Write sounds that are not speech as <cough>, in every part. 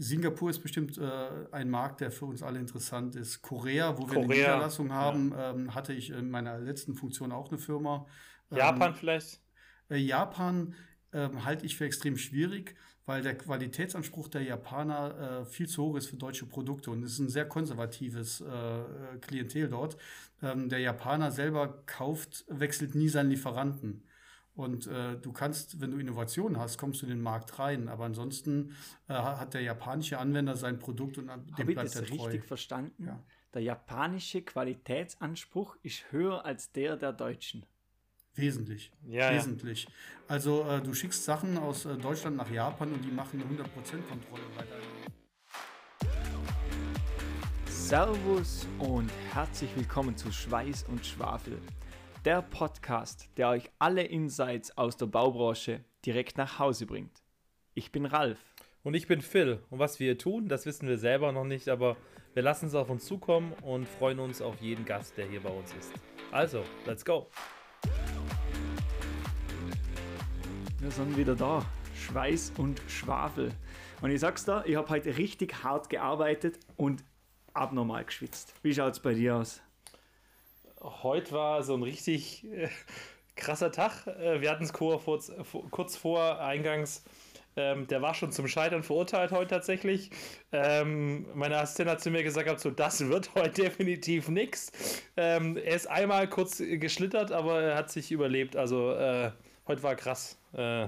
Singapur ist bestimmt äh, ein Markt, der für uns alle interessant ist. Korea, wo Korea, wir eine Niederlassung haben, ja. ähm, hatte ich in meiner letzten Funktion auch eine Firma. Japan ähm, vielleicht? Äh, Japan ähm, halte ich für extrem schwierig, weil der Qualitätsanspruch der Japaner äh, viel zu hoch ist für deutsche Produkte und es ist ein sehr konservatives äh, Klientel dort. Ähm, der Japaner selber kauft, wechselt nie seinen Lieferanten. Und äh, du kannst, wenn du Innovationen hast, kommst du in den Markt rein. Aber ansonsten äh, hat der japanische Anwender sein Produkt und dem Habe bleibt ich das richtig verstanden? Ja. Der japanische Qualitätsanspruch ist höher als der der Deutschen. Wesentlich. Ja, Wesentlich. Ja. Also äh, du schickst Sachen aus äh, Deutschland nach Japan und die machen eine 100% Kontrolle weiter. Servus und herzlich willkommen zu Schweiß und Schwafel der Podcast, der euch alle Insights aus der Baubranche direkt nach Hause bringt. Ich bin Ralf. Und ich bin Phil. Und was wir hier tun, das wissen wir selber noch nicht, aber wir lassen es auf uns zukommen und freuen uns auf jeden Gast, der hier bei uns ist. Also, let's go. Wir sind wieder da. Schweiß und Schwafel. Und ich sag's da, ich habe heute richtig hart gearbeitet und abnormal geschwitzt. Wie schaut's bei dir aus? Heute war so ein richtig äh, krasser Tag. Äh, wir hatten es kurz vor eingangs. Ähm, der war schon zum Scheitern verurteilt heute tatsächlich. Ähm, meine Assistentin hat zu mir gesagt, so, das wird heute <laughs> definitiv nichts. Ähm, er ist einmal kurz geschlittert, aber er hat sich überlebt. Also äh, heute war krass. Äh,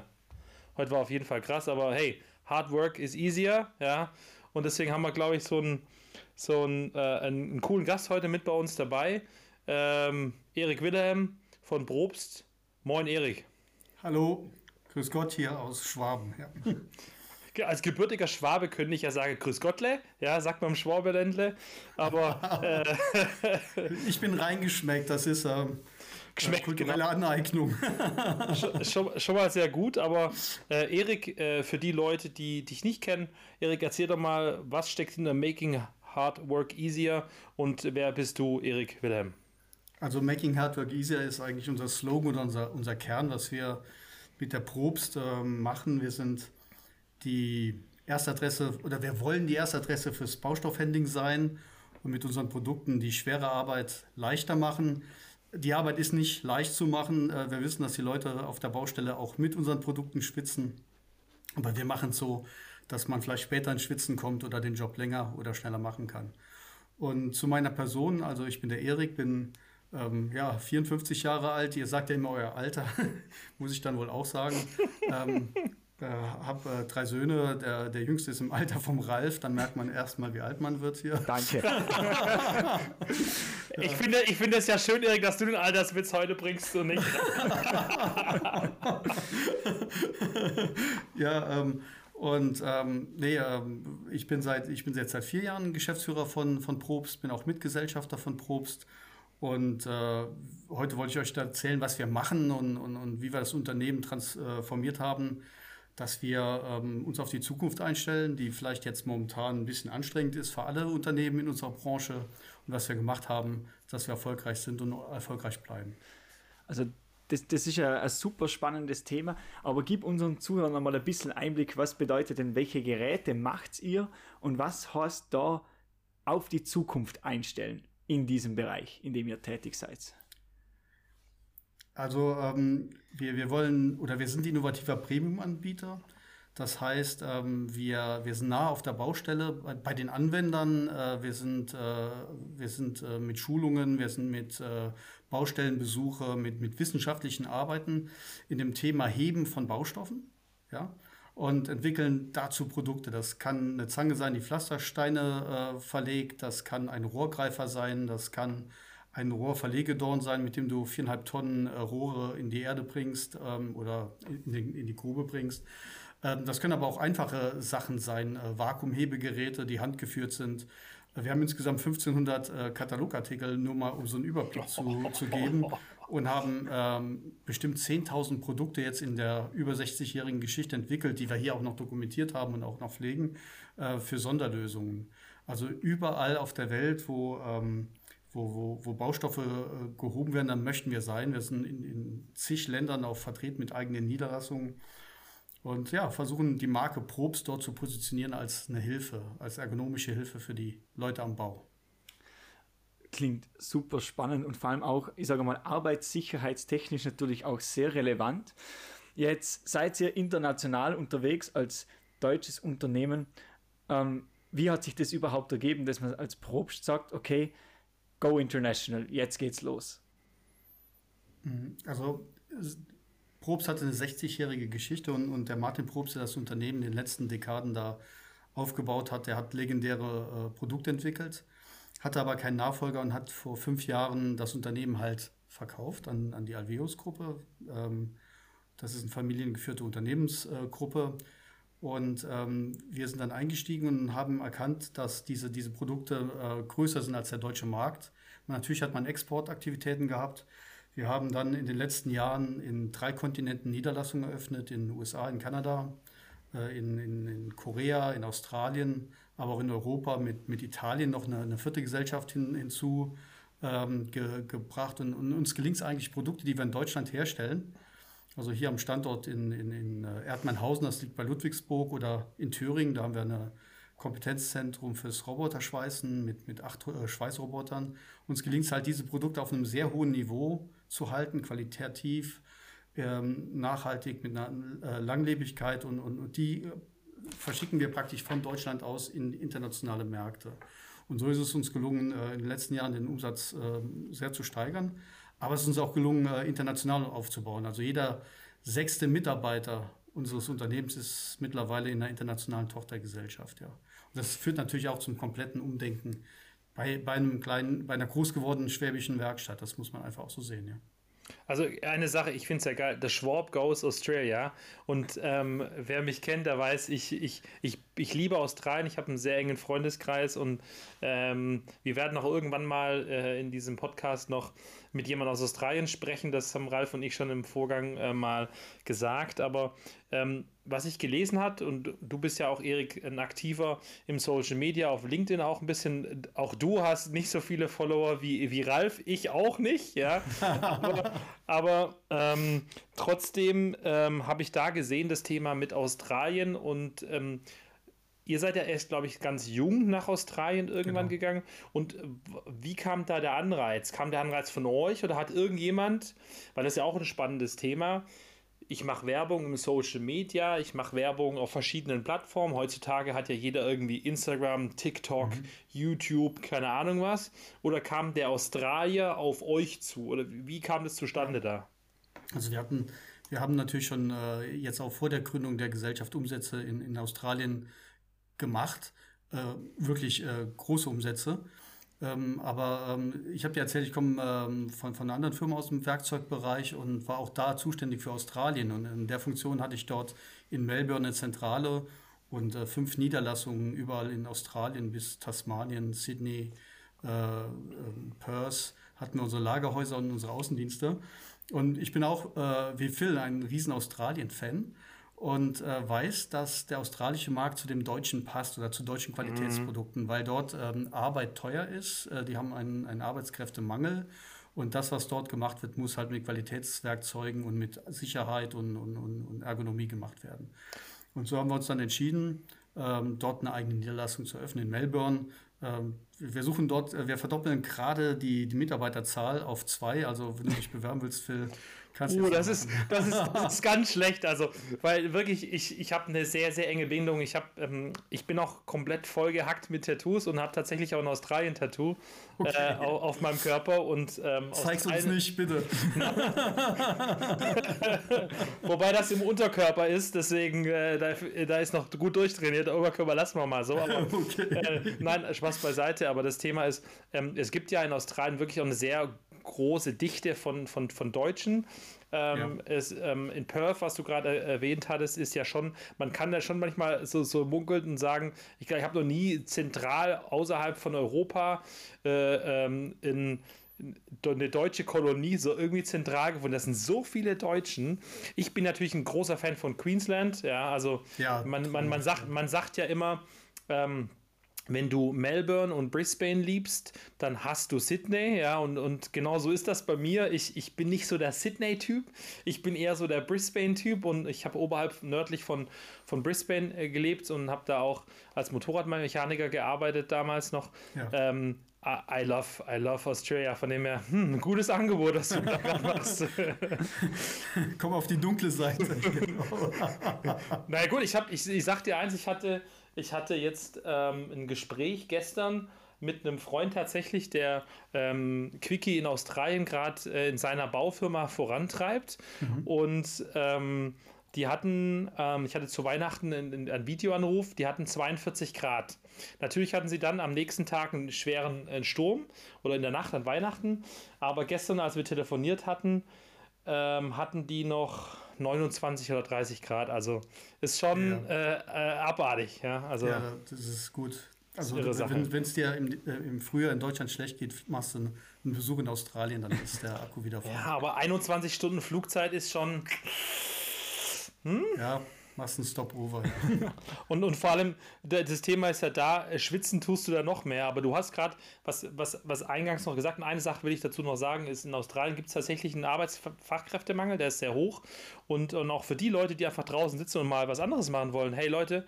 heute war auf jeden Fall krass, aber hey, Hard Work is easier, ja. Und deswegen haben wir, glaube ich, so einen so einen, äh, einen coolen Gast heute mit bei uns dabei. Ähm, Erik Wilhelm von Probst. Moin, Erik. Hallo, grüß Gott hier aus Schwaben. Ja. Als gebürtiger Schwabe könnte ich ja sagen, grüß Gottle, ja, sagt man im Schwabeländle, aber... <laughs> äh, <laughs> ich bin reingeschmeckt, das ist... Ähm, Geschmeckt, kulturelle genau. Aneignung. <laughs> schon, schon, mal sehr gut, aber äh, Erik, äh, für die Leute, die dich nicht kennen, Erik, erzähl doch mal, was steckt in der Making Hard Work Easier und wer bist du, Erik Wilhelm? Also Making Hard Work Easier ist eigentlich unser Slogan oder unser, unser Kern, was wir mit der Probst äh, machen. Wir sind die erste Adresse oder wir wollen die erste Adresse fürs Baustoffhandling sein und mit unseren Produkten die schwere Arbeit leichter machen. Die Arbeit ist nicht leicht zu machen. Äh, wir wissen, dass die Leute auf der Baustelle auch mit unseren Produkten schwitzen. Aber wir machen es so, dass man vielleicht später ins Schwitzen kommt oder den Job länger oder schneller machen kann. Und zu meiner Person, also ich bin der Erik, bin ähm, ja, 54 Jahre alt, ihr sagt ja immer euer Alter, <laughs> muss ich dann wohl auch sagen. ähm, äh, habe äh, drei Söhne, der, der jüngste ist im Alter vom Ralf, dann merkt man erstmal, wie alt man wird hier. Danke. <laughs> ich, finde, ich finde es ja schön, Erik, dass du den Alterswitz heute bringst und nicht. <laughs> ja, ähm, und ähm, nee, ähm, ich bin seit ich bin jetzt seit vier Jahren Geschäftsführer von, von Probst, bin auch Mitgesellschafter von Probst und äh, heute wollte ich euch erzählen, was wir machen und, und, und wie wir das Unternehmen transformiert haben, dass wir ähm, uns auf die Zukunft einstellen, die vielleicht jetzt momentan ein bisschen anstrengend ist für alle Unternehmen in unserer Branche und was wir gemacht haben, dass wir erfolgreich sind und erfolgreich bleiben. Also das, das ist ja ein super spannendes Thema, aber gib unseren Zuhörern mal ein bisschen Einblick, was bedeutet denn, welche Geräte macht ihr und was heißt da auf die Zukunft einstellen? In diesem Bereich, in dem ihr tätig seid? Also ähm, wir, wir wollen oder wir sind innovativer Premium-Anbieter. Das heißt, ähm, wir, wir sind nah auf der Baustelle bei, bei den Anwendern. Äh, wir sind, äh, wir sind äh, mit Schulungen, wir sind mit äh, Baustellenbesuche, mit, mit wissenschaftlichen Arbeiten in dem Thema Heben von Baustoffen. Ja? Und entwickeln dazu Produkte. Das kann eine Zange sein, die Pflastersteine äh, verlegt, das kann ein Rohrgreifer sein, das kann ein Rohrverlegedorn sein, mit dem du viereinhalb Tonnen äh, Rohre in die Erde bringst ähm, oder in, den, in, die Grube bringst. Ähm, das können aber auch einfache Sachen sein, äh, Vakuumhebegeräte, die handgeführt sind. Wir haben insgesamt 1500 äh, Katalogartikel, nur mal um so einen Überblick zu, zu geben <laughs> und haben ähm, bestimmt 10.000 Produkte jetzt in der über 60-jährigen Geschichte entwickelt, die wir hier auch noch dokumentiert haben und auch noch pflegen, äh, für Sonderlösungen. Also überall auf der Welt, wo, ähm, wo, wo, wo Baustoffe äh, gehoben werden, dann möchten wir sein. Wir sind in, in zig Ländern auch vertreten mit eigenen Niederlassungen. Und ja, versuchen die Marke Probst dort zu positionieren als eine Hilfe, als ergonomische Hilfe für die Leute am Bau. Klingt super spannend und vor allem auch, ich sage mal, arbeitssicherheitstechnisch natürlich auch sehr relevant. Jetzt seid ihr international unterwegs als deutsches Unternehmen. Ähm, wie hat sich das überhaupt ergeben, dass man als Probst sagt, okay, go international, jetzt geht's los? Mhm. Also Probst hatte eine 60-jährige Geschichte und, und der Martin Probst, der das Unternehmen in den letzten Dekaden da aufgebaut hat, der hat legendäre äh, Produkte entwickelt, hatte aber keinen Nachfolger und hat vor fünf Jahren das Unternehmen halt verkauft an, an die Alveus-Gruppe. Ähm, das ist eine familiengeführte Unternehmensgruppe. Und ähm, wir sind dann eingestiegen und haben erkannt, dass diese, diese Produkte äh, größer sind als der deutsche Markt. Natürlich hat man Exportaktivitäten gehabt. Wir haben dann in den letzten Jahren in drei Kontinenten Niederlassungen eröffnet, in den USA, in Kanada, äh, in, in, in, Korea, in Australien, aber auch in Europa mit, mit Italien noch eine, eine vierte Gesellschaft hin, hinzu ähm, ge, gebracht. Und, und uns gelingt es eigentlich, Produkte, die wir in Deutschland herstellen, also hier am Standort in, in, in äh, Erdmannhausen, das liegt bei Ludwigsburg, oder in Thüringen, da haben wir ein Kompetenzzentrum fürs Roboterschweißen mit, mit acht äh, Schweißrobotern. Uns gelingt es halt, diese Produkte auf einem sehr hohen Niveau zu halten, qualitativ, ähm, nachhaltig, mit einer äh, Langlebigkeit und, und, und die verschicken wir praktisch von Deutschland aus in internationale Märkte. Und so ist es uns gelungen, äh, in den letzten Jahren den Umsatz äh, sehr zu steigern. Aber es ist uns auch gelungen, äh, international aufzubauen. Also jeder sechste Mitarbeiter unseres Unternehmens ist mittlerweile in einer internationalen Tochtergesellschaft. Ja. Und das führt natürlich auch zum kompletten Umdenken bei, bei, einem kleinen, bei einer groß gewordenen schwäbischen Werkstatt. Das muss man einfach auch so sehen. Ja. Also eine Sache, ich finde es ja geil, The Schwab Goes Australia. Und ähm, wer mich kennt, der weiß, ich, ich, ich, ich liebe Australien, ich habe einen sehr engen Freundeskreis und ähm, wir werden auch irgendwann mal äh, in diesem Podcast noch mit jemandem aus Australien sprechen. Das haben Ralf und ich schon im Vorgang äh, mal gesagt. Aber ähm, was ich gelesen hat, und du bist ja auch, Erik, ein aktiver im Social Media, auf LinkedIn auch ein bisschen, auch du hast nicht so viele Follower wie, wie Ralf, ich auch nicht, ja. aber, <laughs> aber ähm, trotzdem ähm, habe ich da gesehen, das Thema mit Australien und ähm, Ihr seid ja erst, glaube ich, ganz jung nach Australien irgendwann genau. gegangen. Und wie kam da der Anreiz? Kam der Anreiz von euch oder hat irgendjemand, weil das ist ja auch ein spannendes Thema, ich mache Werbung im Social Media, ich mache Werbung auf verschiedenen Plattformen. Heutzutage hat ja jeder irgendwie Instagram, TikTok, mhm. YouTube, keine Ahnung was. Oder kam der Australier auf euch zu? Oder wie kam das zustande da? Also wir hatten, wir haben natürlich schon äh, jetzt auch vor der Gründung der Gesellschaft Umsätze in, in Australien gemacht, äh, wirklich äh, große Umsätze. Ähm, aber ähm, ich habe dir erzählt, ich komme ähm, von, von einer anderen Firma aus dem Werkzeugbereich und war auch da zuständig für Australien. Und in der Funktion hatte ich dort in Melbourne eine Zentrale und äh, fünf Niederlassungen überall in Australien bis Tasmanien, Sydney, äh, äh, Perth hatten wir unsere Lagerhäuser und unsere Außendienste. Und ich bin auch äh, wie Phil ein riesen Australien-Fan und äh, weiß, dass der australische Markt zu dem deutschen passt oder zu deutschen Qualitätsprodukten, mhm. weil dort ähm, Arbeit teuer ist. Äh, die haben einen, einen Arbeitskräftemangel. Und das, was dort gemacht wird, muss halt mit Qualitätswerkzeugen und mit Sicherheit und, und, und Ergonomie gemacht werden. Und so haben wir uns dann entschieden, ähm, dort eine eigene Niederlassung zu öffnen in Melbourne. Ähm, wir suchen dort, äh, wir verdoppeln gerade die, die Mitarbeiterzahl auf zwei. Also wenn du dich bewerben willst, Phil, Kannst uh, das ist, das, ist, das ist ganz schlecht. Also, weil wirklich, ich, ich habe eine sehr, sehr enge Bindung. Ich, hab, ähm, ich bin auch komplett vollgehackt mit Tattoos und habe tatsächlich auch ein Australien-Tattoo okay. äh, auf, auf, meinem Körper. Und, ähm, Zeig's uns nicht, bitte. <laughs> Wobei das im Unterkörper ist, deswegen, äh, da, da ist noch gut durchtrainiert. Der Oberkörper lassen wir mal so. Aber, <laughs> okay. äh, nein, Spaß beiseite. Aber das Thema ist, ähm, es gibt ja in Australien wirklich auch eine sehr große Dichte von, von, von Deutschen. Ähm, ja. es, ähm, in Perth, was du gerade erwähnt hattest, ist ja schon, man kann da schon manchmal so, so munkeln und sagen, ich glaube, ich habe noch nie zentral außerhalb von Europa äh, ähm, in eine deutsche Kolonie so irgendwie zentral gefunden. Das sind so viele Deutschen. Ich bin natürlich ein großer Fan von Queensland. Ja, also ja, man, man, man, sagt, man sagt ja immer, ähm, wenn du Melbourne und Brisbane liebst, dann hast du Sydney, ja, und, und genau so ist das bei mir. Ich, ich bin nicht so der Sydney-Typ, ich bin eher so der Brisbane-Typ und ich habe oberhalb nördlich von, von Brisbane äh, gelebt und habe da auch als Motorradmechaniker gearbeitet damals noch. Ja. Ähm, I love, I love Australia. Von dem her, hm, ein gutes Angebot, das du da <laughs> machst. Komm auf die dunkle Seite. <laughs> Na gut, ich, hab, ich, ich sag dir eins, ich hatte ich hatte jetzt ähm, ein Gespräch gestern mit einem Freund tatsächlich, der ähm, Quickie in Australien gerade äh, in seiner Baufirma vorantreibt. Mhm. Und ähm, die hatten, ähm, ich hatte zu Weihnachten einen, einen Videoanruf, die hatten 42 Grad. Natürlich hatten sie dann am nächsten Tag einen schweren äh, Sturm oder in der Nacht an Weihnachten. Aber gestern, als wir telefoniert hatten, ähm, hatten die noch 29 oder 30 Grad. Also ist schon ja. äh, äh, abartig. Ja, also, ja, das ist gut. Also wenn es dir im, äh, im Frühjahr in Deutschland schlecht geht, machst du einen, einen Besuch in Australien, dann ist der Akku wieder <laughs> voll. Ja, aber 21 Stunden Flugzeit ist schon... Hm? Ja, machst einen Stopover. <laughs> Und, und vor allem, das Thema ist ja da, äh, schwitzen tust du da noch mehr, aber du hast gerade was, was, was eingangs noch gesagt und eine Sache will ich dazu noch sagen, ist, in Australien gibt es tatsächlich einen Arbeitsfachkräftemangel, der ist sehr hoch und, und auch für die Leute, die einfach draußen sitzen und mal was anderes machen wollen, hey Leute,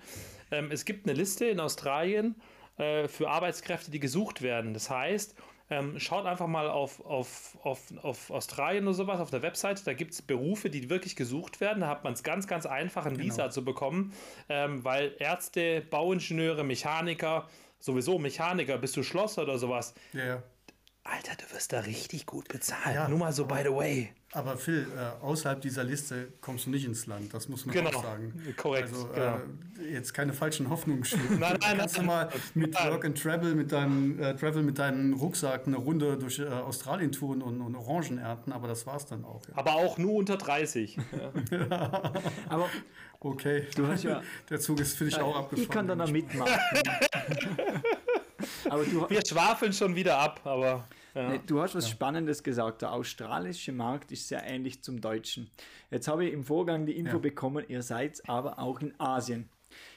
ähm, es gibt eine Liste in Australien äh, für Arbeitskräfte, die gesucht werden. Das heißt, ähm, schaut einfach mal auf, auf, auf, auf Australien oder sowas, auf der Website. Da gibt es Berufe, die wirklich gesucht werden. Da hat man es ganz, ganz einfach, ein genau. Visa zu bekommen, ähm, weil Ärzte, Bauingenieure, Mechaniker, sowieso Mechaniker, bist du Schlosser oder sowas. Ja, ja. Alter, du wirst da richtig gut bezahlt. Ja, Nur mal so by the way. Aber Phil, äh, außerhalb dieser Liste kommst du nicht ins Land, das muss man genau. auch sagen. Korrekt. Also genau. äh, jetzt keine falschen Hoffnungen schüren. <laughs> nein, nein, kannst nein, du mal mit Work and Travel, mit deinem äh, Travel mit deinem Rucksack eine Runde durch äh, Australien touren und, und, Orangen ernten, aber das war's dann auch. Ja. Aber auch nur unter 30. <laughs> aber okay, du hast ja, der Zug ist für dich auch abgefahren. Ich kann dann da mitmachen. <laughs> aber du, Wir schwafeln schon wieder ab, aber. Ja. Du hast was ja. Spannendes gesagt. Der australische Markt ist sehr ähnlich zum deutschen. Jetzt habe ich im Vorgang die Info ja. bekommen, ihr seid aber auch in Asien.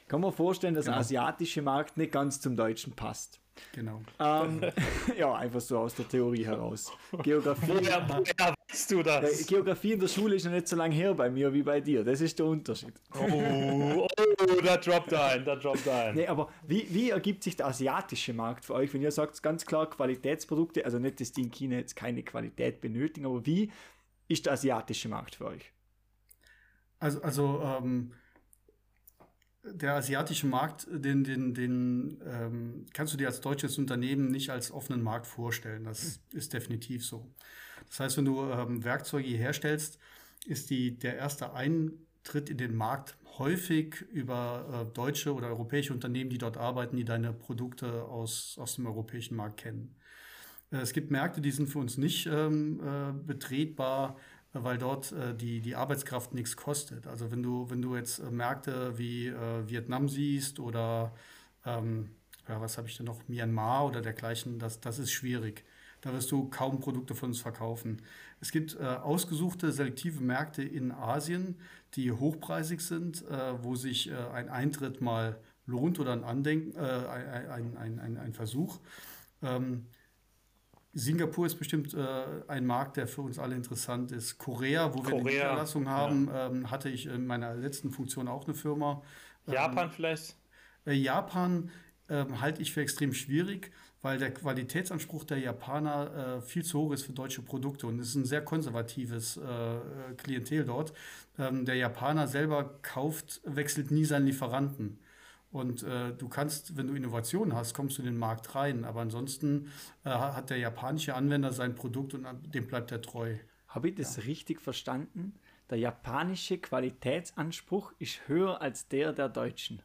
Kann man vorstellen, dass genau. der asiatische Markt nicht ganz zum deutschen passt. Genau. Ähm, <laughs> ja, einfach so aus der Theorie heraus. Geografie. <laughs> Woher, woher weißt du das? Äh, Geografie in der Schule ist ja nicht so lange her bei mir wie bei dir. Das ist der Unterschied. Oh, oh da droppt ein, da droppt ein. Nee, aber wie, wie ergibt sich der asiatische Markt für euch, wenn ihr sagt, ganz klar Qualitätsprodukte, also nicht, dass die in China jetzt keine Qualität benötigen, aber wie ist der asiatische Markt für euch? Also, also ähm, der asiatische Markt, den, den, den ähm, kannst du dir als deutsches Unternehmen nicht als offenen Markt vorstellen. Das ist definitiv so. Das heißt, wenn du ähm, Werkzeuge herstellst, ist die, der erste Eintritt in den Markt häufig über äh, deutsche oder europäische Unternehmen, die dort arbeiten, die deine Produkte aus, aus dem europäischen Markt kennen. Äh, es gibt Märkte, die sind für uns nicht ähm, äh, betretbar weil dort äh, die, die Arbeitskraft nichts kostet. Also wenn du, wenn du jetzt äh, Märkte wie äh, Vietnam siehst oder ähm, ja, was habe ich denn noch, Myanmar oder dergleichen, das, das ist schwierig. Da wirst du kaum Produkte von uns verkaufen. Es gibt äh, ausgesuchte selektive Märkte in Asien, die hochpreisig sind, äh, wo sich äh, ein Eintritt mal lohnt oder ein Andenken, ein, ein, ein, ein, Versuch. Ähm, Singapur ist bestimmt äh, ein Markt, der für uns alle interessant ist. Korea, wo Korea, wir eine Niederlassung haben, ja. ähm, hatte ich in meiner letzten Funktion auch eine Firma. Japan ähm, vielleicht? Äh, Japan ähm, halte ich für extrem schwierig, weil der Qualitätsanspruch der Japaner äh, viel zu hoch ist für deutsche Produkte und es ist ein sehr konservatives äh, Klientel dort. Ähm, der Japaner selber kauft, wechselt nie seinen Lieferanten. Und äh, du kannst, wenn du Innovationen hast, kommst du in den Markt rein. Aber ansonsten äh, hat der japanische Anwender sein Produkt und dem bleibt er treu. Habe ich das ja. richtig verstanden? Der japanische Qualitätsanspruch ist höher als der der deutschen.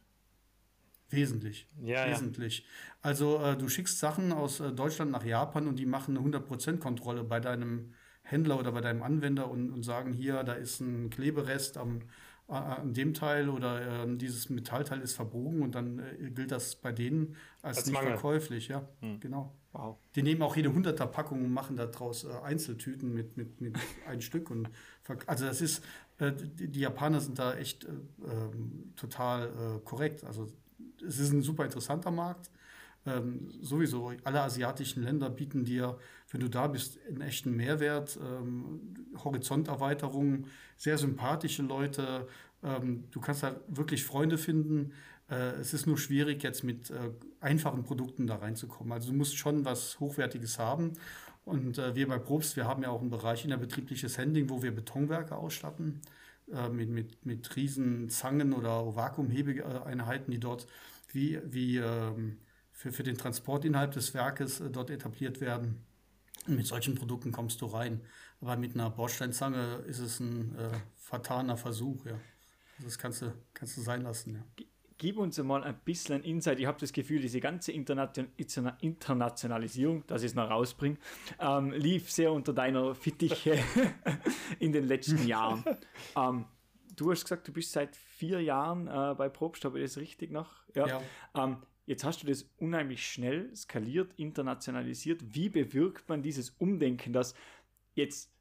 Wesentlich. Ja, wesentlich. Ja. Also äh, du schickst Sachen aus äh, Deutschland nach Japan und die machen eine 100% Kontrolle bei deinem Händler oder bei deinem Anwender und, und sagen hier, da ist ein Kleberest am, an dem Teil oder äh, dieses Metallteil ist verbogen und dann äh, gilt das bei denen als, als nicht Mangel. verkäuflich, ja, hm. genau. Wow. Die nehmen auch jede hunderter Packung und machen daraus äh, Einzeltüten mit, mit, mit <laughs> ein Stück und also das ist, äh, die, die, Japaner sind da echt äh, ähm, total äh, korrekt. Also es ist ein super interessanter Markt. ähm, sowieso, alle asiatischen Länder bieten dir, wenn du da bist, einen echten Mehrwert, ähm, Horizonterweiterung, sehr sympathische Leute. Ähm, du kannst da wirklich Freunde finden. Äh, es ist nur schwierig, jetzt mit äh, einfachen Produkten da reinzukommen. Also du musst schon was Hochwertiges haben. Und äh, wir bei Probst, wir haben ja auch einen Bereich innerbetriebliches Handling, wo wir Betonwerke ausstatten äh, mit, mit, mit riesen Zangen oder Vakuumhebeeinheiten, die dort wie, wie ähm, für, für den Transport innerhalb des Werkes äh, dort etabliert werden. Mit solchen Produkten kommst du rein. Aber mit einer Bordsteinzange ist es ein äh, vertaner Versuch, ja. Also das kannst du, kannst du sein lassen, ja. Gib uns mal ein bisschen Insight. Ich habe das Gefühl, diese ganze Internationalisierung, dass ich es noch rausbringe, ähm, lief sehr unter deiner Fittiche <laughs> in den letzten <laughs> Jahren. Ähm, du hast gesagt, du bist seit vier Jahren äh, bei Probst, habe ich das richtig noch? Ja. ja. Ähm, Jetzt hast du das unheimlich schnell skaliert, internationalisiert. Wie bewirkt man dieses Umdenken, dass jetzt,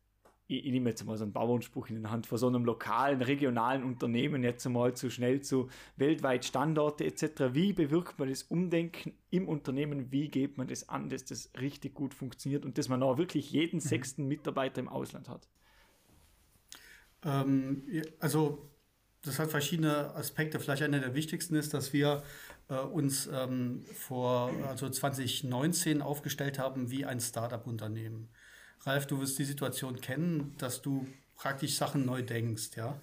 ich, ich nehme jetzt mal so einen Bauernspruch in den Hand, von so einem lokalen, regionalen Unternehmen jetzt einmal zu schnell zu weltweit Standorte etc. Wie bewirkt man das Umdenken im Unternehmen? Wie geht man das an, dass das richtig gut funktioniert und dass man auch wirklich jeden mhm. sechsten Mitarbeiter im Ausland hat? Ähm, also das hat verschiedene Aspekte. Vielleicht einer der wichtigsten ist, dass wir äh, uns ähm, vor also 2019 aufgestellt haben wie ein Startup-Unternehmen. Ralf, du wirst die Situation kennen, dass du praktisch Sachen neu denkst, ja.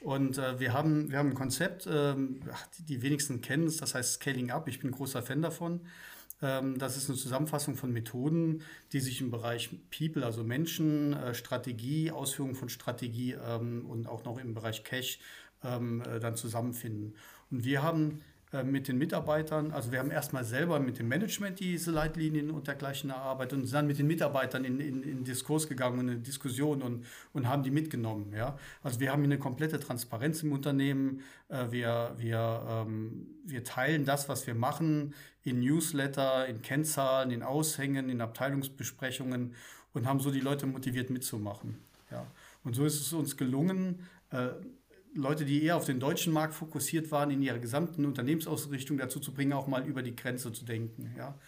Und äh, wir, haben, wir haben ein Konzept, ähm, die, die wenigsten kennen es, das heißt Scaling Up. Ich bin ein großer Fan davon. Ähm, das ist eine Zusammenfassung von Methoden, die sich im Bereich People, also Menschen, äh, Strategie, Ausführung von Strategie ähm, und auch noch im Bereich Cash ähm, äh, dann zusammenfinden. Und wir haben mit den Mitarbeitern, also wir haben erstmal selber mit dem Management diese Leitlinien und dergleichen erarbeitet und sind dann mit den Mitarbeitern in, in, in Diskurs gegangen und in Diskussion und, und haben die mitgenommen. Ja? Also wir haben eine komplette Transparenz im Unternehmen. Äh, wir, wir, ähm, wir teilen das, was wir machen, in Newsletter, in Kennzahlen, in Aushängen, in Abteilungsbesprechungen und haben so die Leute motiviert mitzumachen. Ja? Und so ist es uns gelungen, äh, Leute, die eher auf den deutschen Markt fokussiert waren, in ihrer gesamten Unternehmensausrichtung dazu zu bringen, auch mal über die Grenze zu denken. Ja.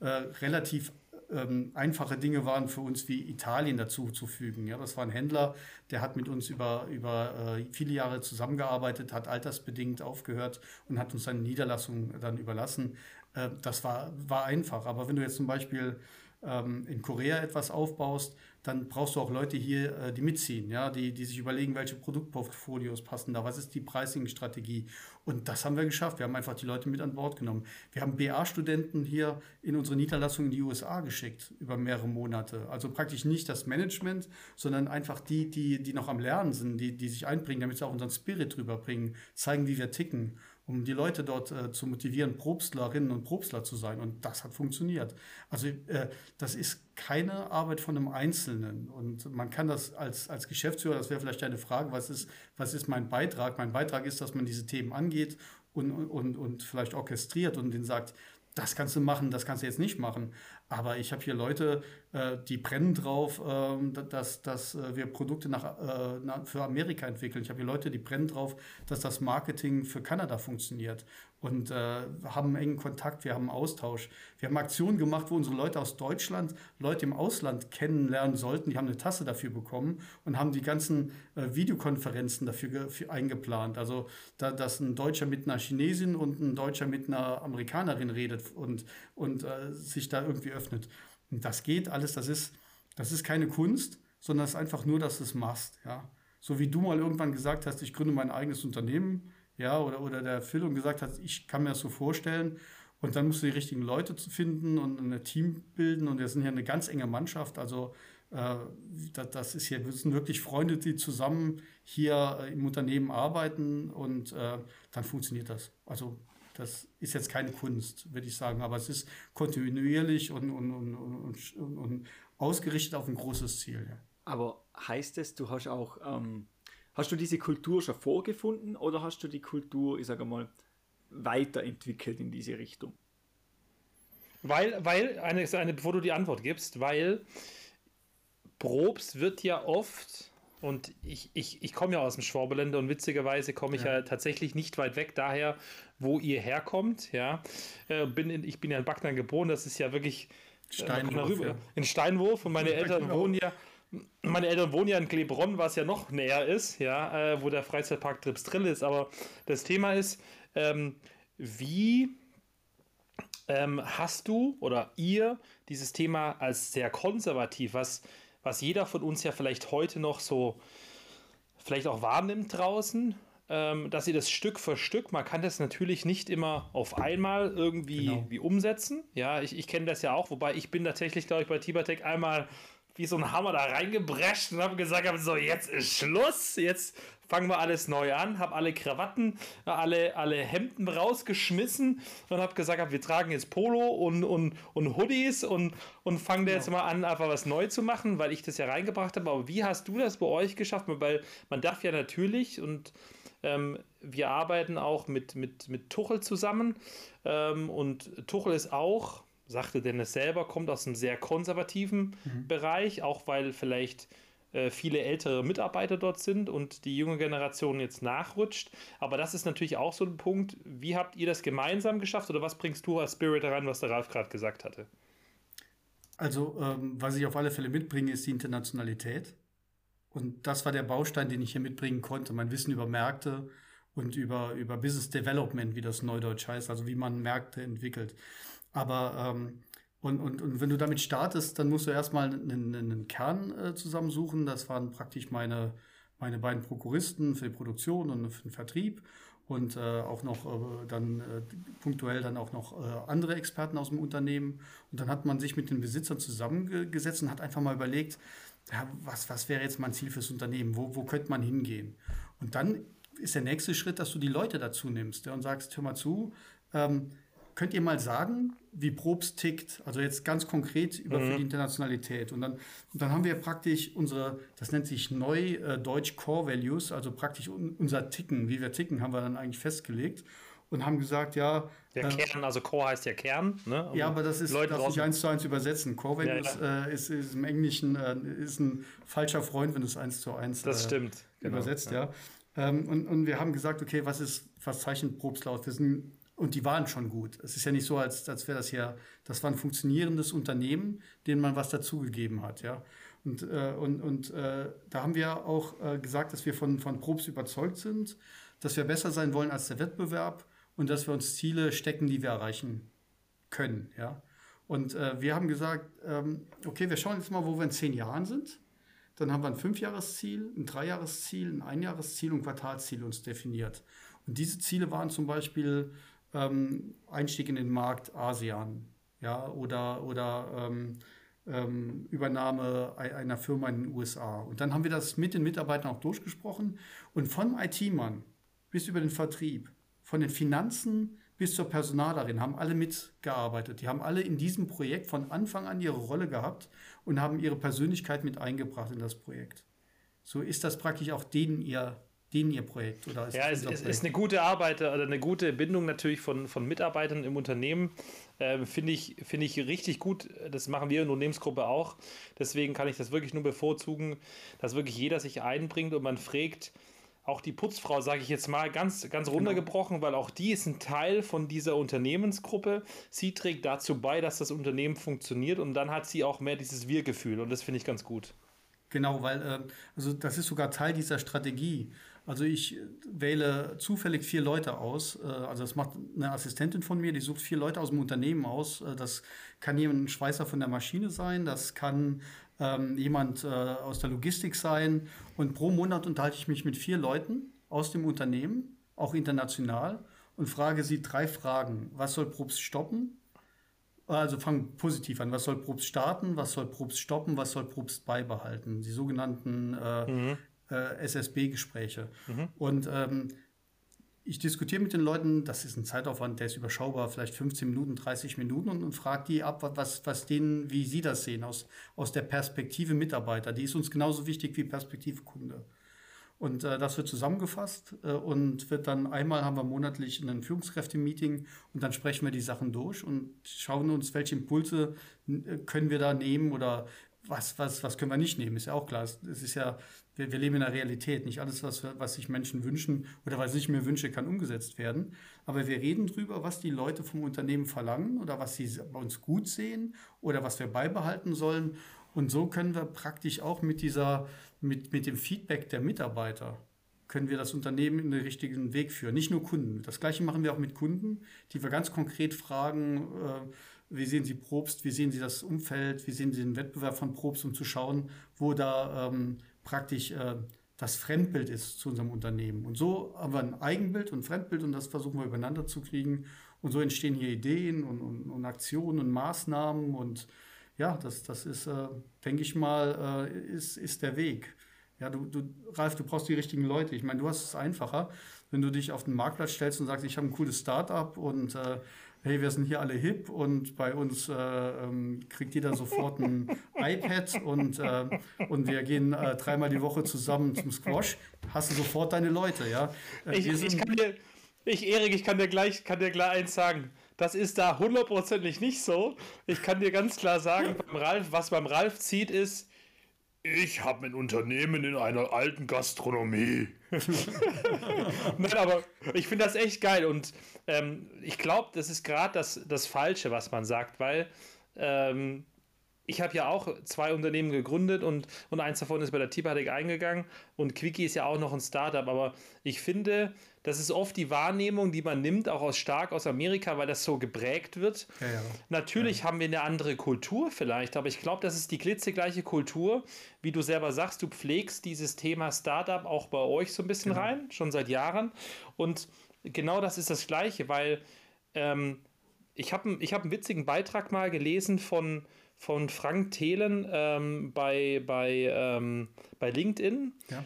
Äh, relativ ähm, einfache Dinge waren für uns wie Italien dazu zu fügen. Ja. Das war ein Händler, der hat mit uns über, über äh, viele Jahre zusammengearbeitet, hat altersbedingt aufgehört und hat uns seine Niederlassung dann überlassen. Äh, das war, war einfach. Aber wenn du jetzt zum Beispiel ähm, in Korea etwas aufbaust, dann brauchst du auch Leute hier, äh, die mitziehen, ja, die, die sich überlegen, welche Produktportfolios passen da, was ist die Pricing-Strategie. Und das haben wir geschafft. Wir haben einfach die Leute mit an Bord genommen. Wir haben BA-Studenten hier in unsere Niederlassung in die USA geschickt über mehrere Monate. Also praktisch nicht das Management, sondern einfach die, die, die noch am Lernen sind, die, die sich einbringen, damit sie auch unseren Spirit rüberbringen, zeigen, wie wir ticken um die Leute dort äh, zu motivieren, Probstlerinnen und Probstler zu sein. Und das hat funktioniert. Also äh, das ist keine Arbeit von einem Einzelnen. Und man kann das als, als Geschäftsführer, das wäre vielleicht eine Frage, was ist, was ist mein Beitrag? Mein Beitrag ist, dass man diese Themen angeht und, und, und vielleicht orchestriert und denen sagt, das kannst du machen, das kannst du jetzt nicht machen. Aber ich habe hier Leute, äh, die brennen drauf, äh, dass, dass äh, wir Produkte nach, äh, für Amerika entwickeln. Ich habe hier Leute, die brennen drauf, dass das Marketing für Kanada funktioniert und äh, haben engen Kontakt, wir haben Austausch. Wir haben Aktionen gemacht, wo unsere Leute aus Deutschland Leute im Ausland kennenlernen sollten. Die haben eine Tasse dafür bekommen und haben die ganzen äh, Videokonferenzen dafür eingeplant. Also, da, dass ein Deutscher mit einer Chinesin und ein Deutscher mit einer Amerikanerin redet und, und äh, sich da irgendwie öffnet. Und das geht alles, das ist, das ist keine Kunst, sondern es ist einfach nur, dass du es machst. Ja? So wie du mal irgendwann gesagt hast, ich gründe mein eigenes Unternehmen ja, oder, oder der Phil und gesagt hat, ich kann mir das so vorstellen. Und dann musst du die richtigen Leute finden und ein Team bilden. Und wir sind hier eine ganz enge Mannschaft. Also äh, das ist hier, wir sind wirklich Freunde, die zusammen hier äh, im Unternehmen arbeiten und äh, dann funktioniert das. Also das ist jetzt keine Kunst, würde ich sagen, aber es ist kontinuierlich und, und, und, und, und ausgerichtet auf ein großes Ziel. Ja. Aber heißt es, du hast auch ähm, Hast du diese Kultur schon vorgefunden oder hast du die Kultur, ich sage mal, weiterentwickelt in diese Richtung? Weil, weil, eine, eine, bevor du die Antwort gibst, weil Probst wird ja oft Und ich, ich, ich komme ja aus dem Schwabeländer und witzigerweise komme ich ja. ja. tatsächlich nicht weit weg daher, wo ihr herkommt. Ja, äh, bin in, ich bin ja in Backnern geboren, das ist ja wirklich äh, Steinwurf, ja. in Steinwurf und meine Eltern wohnen ja meine Eltern wohnen ja in Klebronn, was ja noch näher ist, ja, äh, wo der Freizeitpark Trips Drill ist. Aber das Thema ist, ähm, wie ähm, hast du oder ihr dieses Thema als sehr konservativ, was, was jeder von uns ja vielleicht heute noch so vielleicht auch wahrnimmt draußen, ähm, dass ihr das Stück für Stück, man kann das natürlich nicht immer auf einmal irgendwie genau. wie umsetzen. Ja, ich, ich kenne das ja auch, wobei ich bin tatsächlich, glaube ich, bei Tibertech einmal wie so ein Hammer da reingebrescht und habe gesagt, so jetzt ist Schluss, jetzt fangen wir alles neu an, habe alle Krawatten, alle, alle Hemden rausgeschmissen und habe gesagt, wir tragen jetzt Polo und, und, und Hoodies und, und fangen genau. jetzt mal an, einfach was neu zu machen, weil ich das ja reingebracht habe. Aber wie hast du das bei euch geschafft? Weil man darf ja natürlich und ähm, wir arbeiten auch mit, mit, mit Tuchel zusammen ähm, und Tuchel ist auch sagte Dennis selber, kommt aus einem sehr konservativen mhm. Bereich, auch weil vielleicht äh, viele ältere Mitarbeiter dort sind und die junge Generation jetzt nachrutscht. Aber das ist natürlich auch so ein Punkt. Wie habt ihr das gemeinsam geschafft oder was bringst du als Spirit rein, was der Ralf gerade gesagt hatte? Also, ähm, was ich auf alle Fälle mitbringe, ist die Internationalität. Und das war der Baustein, den ich hier mitbringen konnte. Mein Wissen über Märkte und über, über Business Development, wie das Neudeutsch heißt, also wie man Märkte entwickelt. Aber ähm, und, und, und wenn du damit startest, dann musst du erstmal einen, einen Kern äh, zusammensuchen. Das waren praktisch meine, meine beiden Prokuristen für die Produktion und für den Vertrieb und äh, auch noch äh, dann äh, punktuell dann auch noch äh, andere Experten aus dem Unternehmen. Und dann hat man sich mit den Besitzern zusammengesetzt und hat einfach mal überlegt, ja, was, was wäre jetzt mein Ziel fürs Unternehmen? Wo, wo könnte man hingehen? Und dann ist der nächste Schritt, dass du die Leute dazu nimmst ja, und sagst, hör mal zu, ähm, Könnt ihr mal sagen, wie Probst tickt? Also jetzt ganz konkret über mhm. für die Internationalität. Und dann, und dann haben wir praktisch unsere, das nennt sich neu äh, Deutsch Core Values, also praktisch un, unser Ticken, wie wir ticken, haben wir dann eigentlich festgelegt und haben gesagt, ja. Der äh, Kern, also Core heißt ja Kern, ne? Um ja, aber das ist, Leute darf ich eins zu eins übersetzen. Core Values ja, ja. Äh, ist, ist, im Englischen äh, ist ein falscher Freund, wenn du es eins zu eins das äh, stimmt. Genau, übersetzt, ja. ja. Ähm, und, und wir haben gesagt, okay, was ist, was zeichnet Probst aus? Wir sind und die waren schon gut. Es ist ja nicht so, als, als wäre das ja, das war ein funktionierendes Unternehmen, denen man was dazugegeben hat, ja. Und, äh, und, und äh, da haben wir auch äh, gesagt, dass wir von, von Probst überzeugt sind, dass wir besser sein wollen als der Wettbewerb und dass wir uns Ziele stecken, die wir erreichen können, ja. Und äh, wir haben gesagt, ähm, okay, wir schauen jetzt mal, wo wir in zehn Jahren sind. Dann haben wir ein Fünfjahresziel, ein Dreijahresziel, ein Einjahresziel und Quartalsziel uns definiert. Und diese Ziele waren zum Beispiel ähm, Einstieg in den Markt ASEAN ja, oder, oder ähm, ähm, Übernahme einer Firma in den USA. Und dann haben wir das mit den Mitarbeitern auch durchgesprochen. Und vom IT-Mann bis über den Vertrieb, von den Finanzen bis zur Personalerin haben alle mitgearbeitet. Die haben alle in diesem Projekt von Anfang an ihre Rolle gehabt und haben ihre Persönlichkeit mit eingebracht in das Projekt. So ist das praktisch auch denen ihr denen ihr Projekt? Oder ja, es, es ist eine gute Arbeit oder eine gute Bindung natürlich von, von Mitarbeitern im Unternehmen. Äh, Finde ich, find ich richtig gut. Das machen wir in der Unternehmensgruppe auch. Deswegen kann ich das wirklich nur bevorzugen, dass wirklich jeder sich einbringt und man fragt, auch die Putzfrau, sage ich jetzt mal, ganz, ganz genau. runtergebrochen, genau. weil auch die ist ein Teil von dieser Unternehmensgruppe. Sie trägt dazu bei, dass das Unternehmen funktioniert und dann hat sie auch mehr dieses Wir-Gefühl und das finde ich ganz gut. Genau, weil äh, also das ist sogar Teil dieser Strategie. Also ich wähle zufällig vier Leute aus. Äh, also das macht eine Assistentin von mir, die sucht vier Leute aus dem Unternehmen aus. Äh, das kann jemand ein Schweißer von der Maschine sein, das kann ähm, jemand äh, aus der Logistik sein. Und pro Monat unterhalte ich mich mit vier Leuten aus dem Unternehmen, auch international, und frage sie drei Fragen. Was soll Probst stoppen? Also fangen positiv an. Was soll Probst starten? Was soll Probst stoppen? Was soll Probst beibehalten? Die sogenannten äh, mhm äh, SSB-Gespräche. Mhm. Und ähm, ich diskutiere mit den Leuten, das ist ein Zeitaufwand, der ist überschaubar, vielleicht 15 Minuten, 30 Minuten und, und frage die ab, was, was denen, wie sie das sehen aus, aus der Perspektive Mitarbeiter. Die ist uns genauso wichtig wie Perspektive Kunde. Und äh, das wird zusammengefasst äh, und wird dann einmal haben wir monatlich ein Führungskräfte-Meeting und dann sprechen wir die Sachen durch und schauen uns, welche Impulse äh, können wir da nehmen oder was, was, was können wir nicht nehmen, ist ja auch klar. Es ist ja, wir, wir leben in der Realität. Nicht alles, was, was sich Menschen wünschen oder was ich mir wünsche, kann umgesetzt werden. Aber wir reden drüber, was die Leute vom Unternehmen verlangen oder was sie bei uns gut sehen oder was wir beibehalten sollen. Und so können wir praktisch auch mit dieser, mit, mit dem Feedback der Mitarbeiter können wir das Unternehmen in den richtigen Weg führen. Nicht nur Kunden. Das gleiche machen wir auch mit Kunden, die wir ganz konkret fragen, äh, wie sehen Sie Probst, wie sehen Sie das Umfeld, wie sehen Sie den Wettbewerb von Probst, um zu schauen, wo da ähm, praktisch äh, das Fremdbild ist zu unserem Unternehmen. Und so haben wir ein Eigenbild und Fremdbild und das versuchen wir übereinander zu kriegen. Und so entstehen hier Ideen und, und, und Aktionen und Maßnahmen und ja, das, das ist, äh, denke ich mal, äh, ist, ist der Weg. Ja, du, du, Ralf, du brauchst die richtigen Leute. Ich meine, du hast es einfacher, wenn du dich auf den Marktplatz stellst und sagst, ich habe ein cooles Start-up und äh, hey, wir sind hier alle hip und bei uns äh, ähm, kriegt jeder sofort ein <laughs> iPad und, äh, und wir gehen äh, dreimal die Woche zusammen zum Squash, hast du sofort deine Leute, ja. Äh, ich, ich, kann dir, ich, Erik, ich kann dir gleich, kann dir gleich eins sagen. Das ist da hundertprozentig nicht so. Ich kann dir ganz klar sagen, beim Ralf, was beim Ralf zieht, ist, ich habe ein Unternehmen in einer alten Gastronomie. <laughs> Nein, aber ich finde das echt geil und ähm, ich glaube, das ist gerade das, das Falsche, was man sagt, weil ähm, ich habe ja auch zwei Unternehmen gegründet und, und eins davon ist bei der Tipatic eingegangen und Quickie ist ja auch noch ein Startup, aber ich finde, das ist oft die Wahrnehmung, die man nimmt, auch aus stark aus Amerika, weil das so geprägt wird. Ja, ja. Natürlich ja. haben wir eine andere Kultur vielleicht, aber ich glaube, das ist die klitzegleiche Kultur, wie du selber sagst, du pflegst dieses Thema Startup auch bei euch so ein bisschen genau. rein, schon seit Jahren und genau das ist das Gleiche, weil ähm, ich habe ich hab einen witzigen Beitrag mal gelesen von von Frank Thelen ähm, bei, bei, ähm, bei LinkedIn. Ja.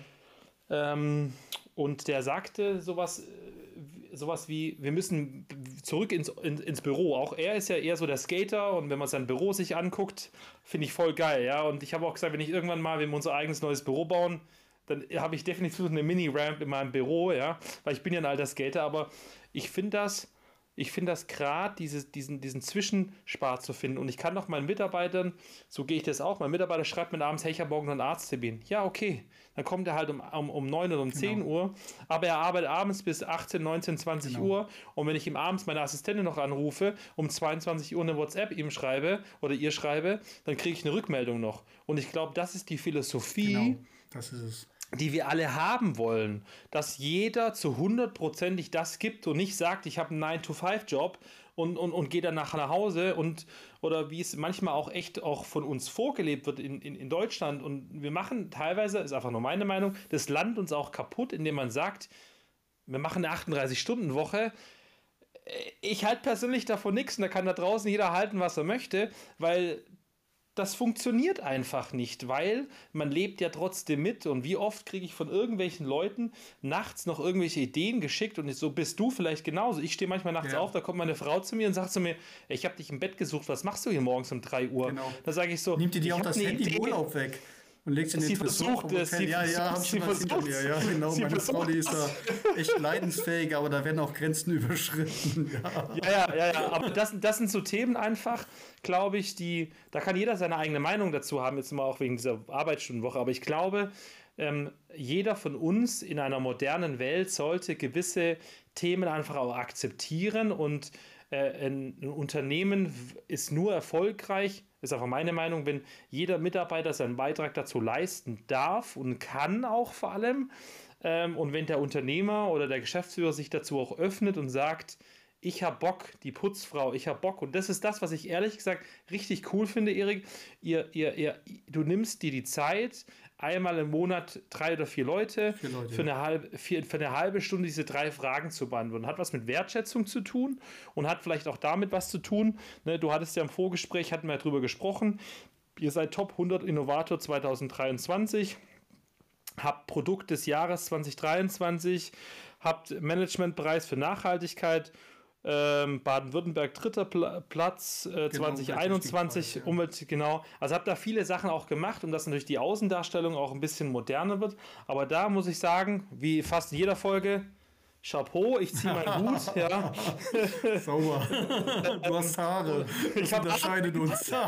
Ähm, und der sagte sowas, äh, sowas wie, wir müssen zurück ins, in, ins Büro. Auch er ist ja eher so der Skater und wenn man sein Büro sich anguckt, finde ich voll geil. Ja? Und ich habe auch gesagt, wenn ich irgendwann mal, wenn wir unser eigenes neues Büro bauen, dann habe ich definitiv eine Mini-Ramp in meinem Büro, ja, weil ich bin ja ein alter Skater, aber ich finde das, ich finde das gerade, diesen, diesen Zwischenspart zu finden. Und ich kann doch meinen Mitarbeitern, so gehe ich das auch, mein Mitarbeiter schreibt mir abends, hey, ich habe morgen noch einen Arzttermin. Ja, okay. Dann kommt er halt um, um, um 9 oder um genau. 10 Uhr. Aber er arbeitet abends bis 18, 19, 20 genau. Uhr. Und wenn ich ihm abends meine Assistentin noch anrufe, um 22 Uhr eine WhatsApp ihm schreibe oder ihr schreibe, dann kriege ich eine Rückmeldung noch. Und ich glaube, das ist die Philosophie. Genau, das ist es die wir alle haben wollen, dass jeder zu hundertprozentig das gibt und nicht sagt, ich habe einen 9-to-5-Job und, und, und gehe danach nach Hause und oder wie es manchmal auch echt auch von uns vorgelebt wird in, in, in Deutschland. Und wir machen teilweise, ist einfach nur meine Meinung, das Land uns auch kaputt, indem man sagt, wir machen eine 38-Stunden-Woche, ich halte persönlich davon nichts und da kann da draußen jeder halten, was er möchte, weil das funktioniert einfach nicht, weil man lebt ja trotzdem mit und wie oft kriege ich von irgendwelchen Leuten nachts noch irgendwelche Ideen geschickt und so bist du vielleicht genauso. Ich stehe manchmal nachts ja. auf, da kommt meine Frau zu mir und sagt zu mir, ich habe dich im Bett gesucht, was machst du hier morgens um 3 Uhr? Genau. Da sage ich so, nimmt dir die auch das Handy Urlaub weg? Und legst in den sie versucht es. Sie ja, ja, hab sie versucht mir. Ja, genau. Sie Meine Frau, die ist da echt leidensfähig, aber da werden auch Grenzen <laughs> überschritten. Ja, ja, ja. ja, ja. Aber das, das sind so Themen einfach, glaube ich, die, da kann jeder seine eigene Meinung dazu haben, jetzt mal auch wegen dieser Arbeitsstundenwoche. Aber ich glaube, ähm, jeder von uns in einer modernen Welt sollte gewisse Themen einfach auch akzeptieren und äh, ein Unternehmen ist nur erfolgreich, ist einfach meine Meinung, wenn jeder Mitarbeiter seinen Beitrag dazu leisten darf und kann auch vor allem. Ähm, und wenn der Unternehmer oder der Geschäftsführer sich dazu auch öffnet und sagt, ich habe Bock, die Putzfrau, ich habe Bock. Und das ist das, was ich ehrlich gesagt richtig cool finde, Erik. Ihr, ihr, ihr, du nimmst dir die Zeit, einmal im Monat drei oder vier Leute, vier Leute für, eine halbe, vier, für eine halbe Stunde diese drei Fragen zu beantworten. Hat was mit Wertschätzung zu tun und hat vielleicht auch damit was zu tun. Ne, du hattest ja im Vorgespräch, hatten wir ja drüber gesprochen, ihr seid Top 100 Innovator 2023, habt Produkt des Jahres 2023, habt Managementpreis für Nachhaltigkeit ähm, Baden-Württemberg dritter Pl Platz, äh, genau, 2021 ja. Umwelt, genau. Also habt da viele Sachen auch gemacht und dass natürlich die Außendarstellung auch ein bisschen moderner wird. Aber da muss ich sagen, wie fast in jeder Folge, Chapeau, ich ziehe meinen <laughs> Hut, ja. <laughs> Sauber. Du hast Haare. Das ich unterscheidet uns. <laughs>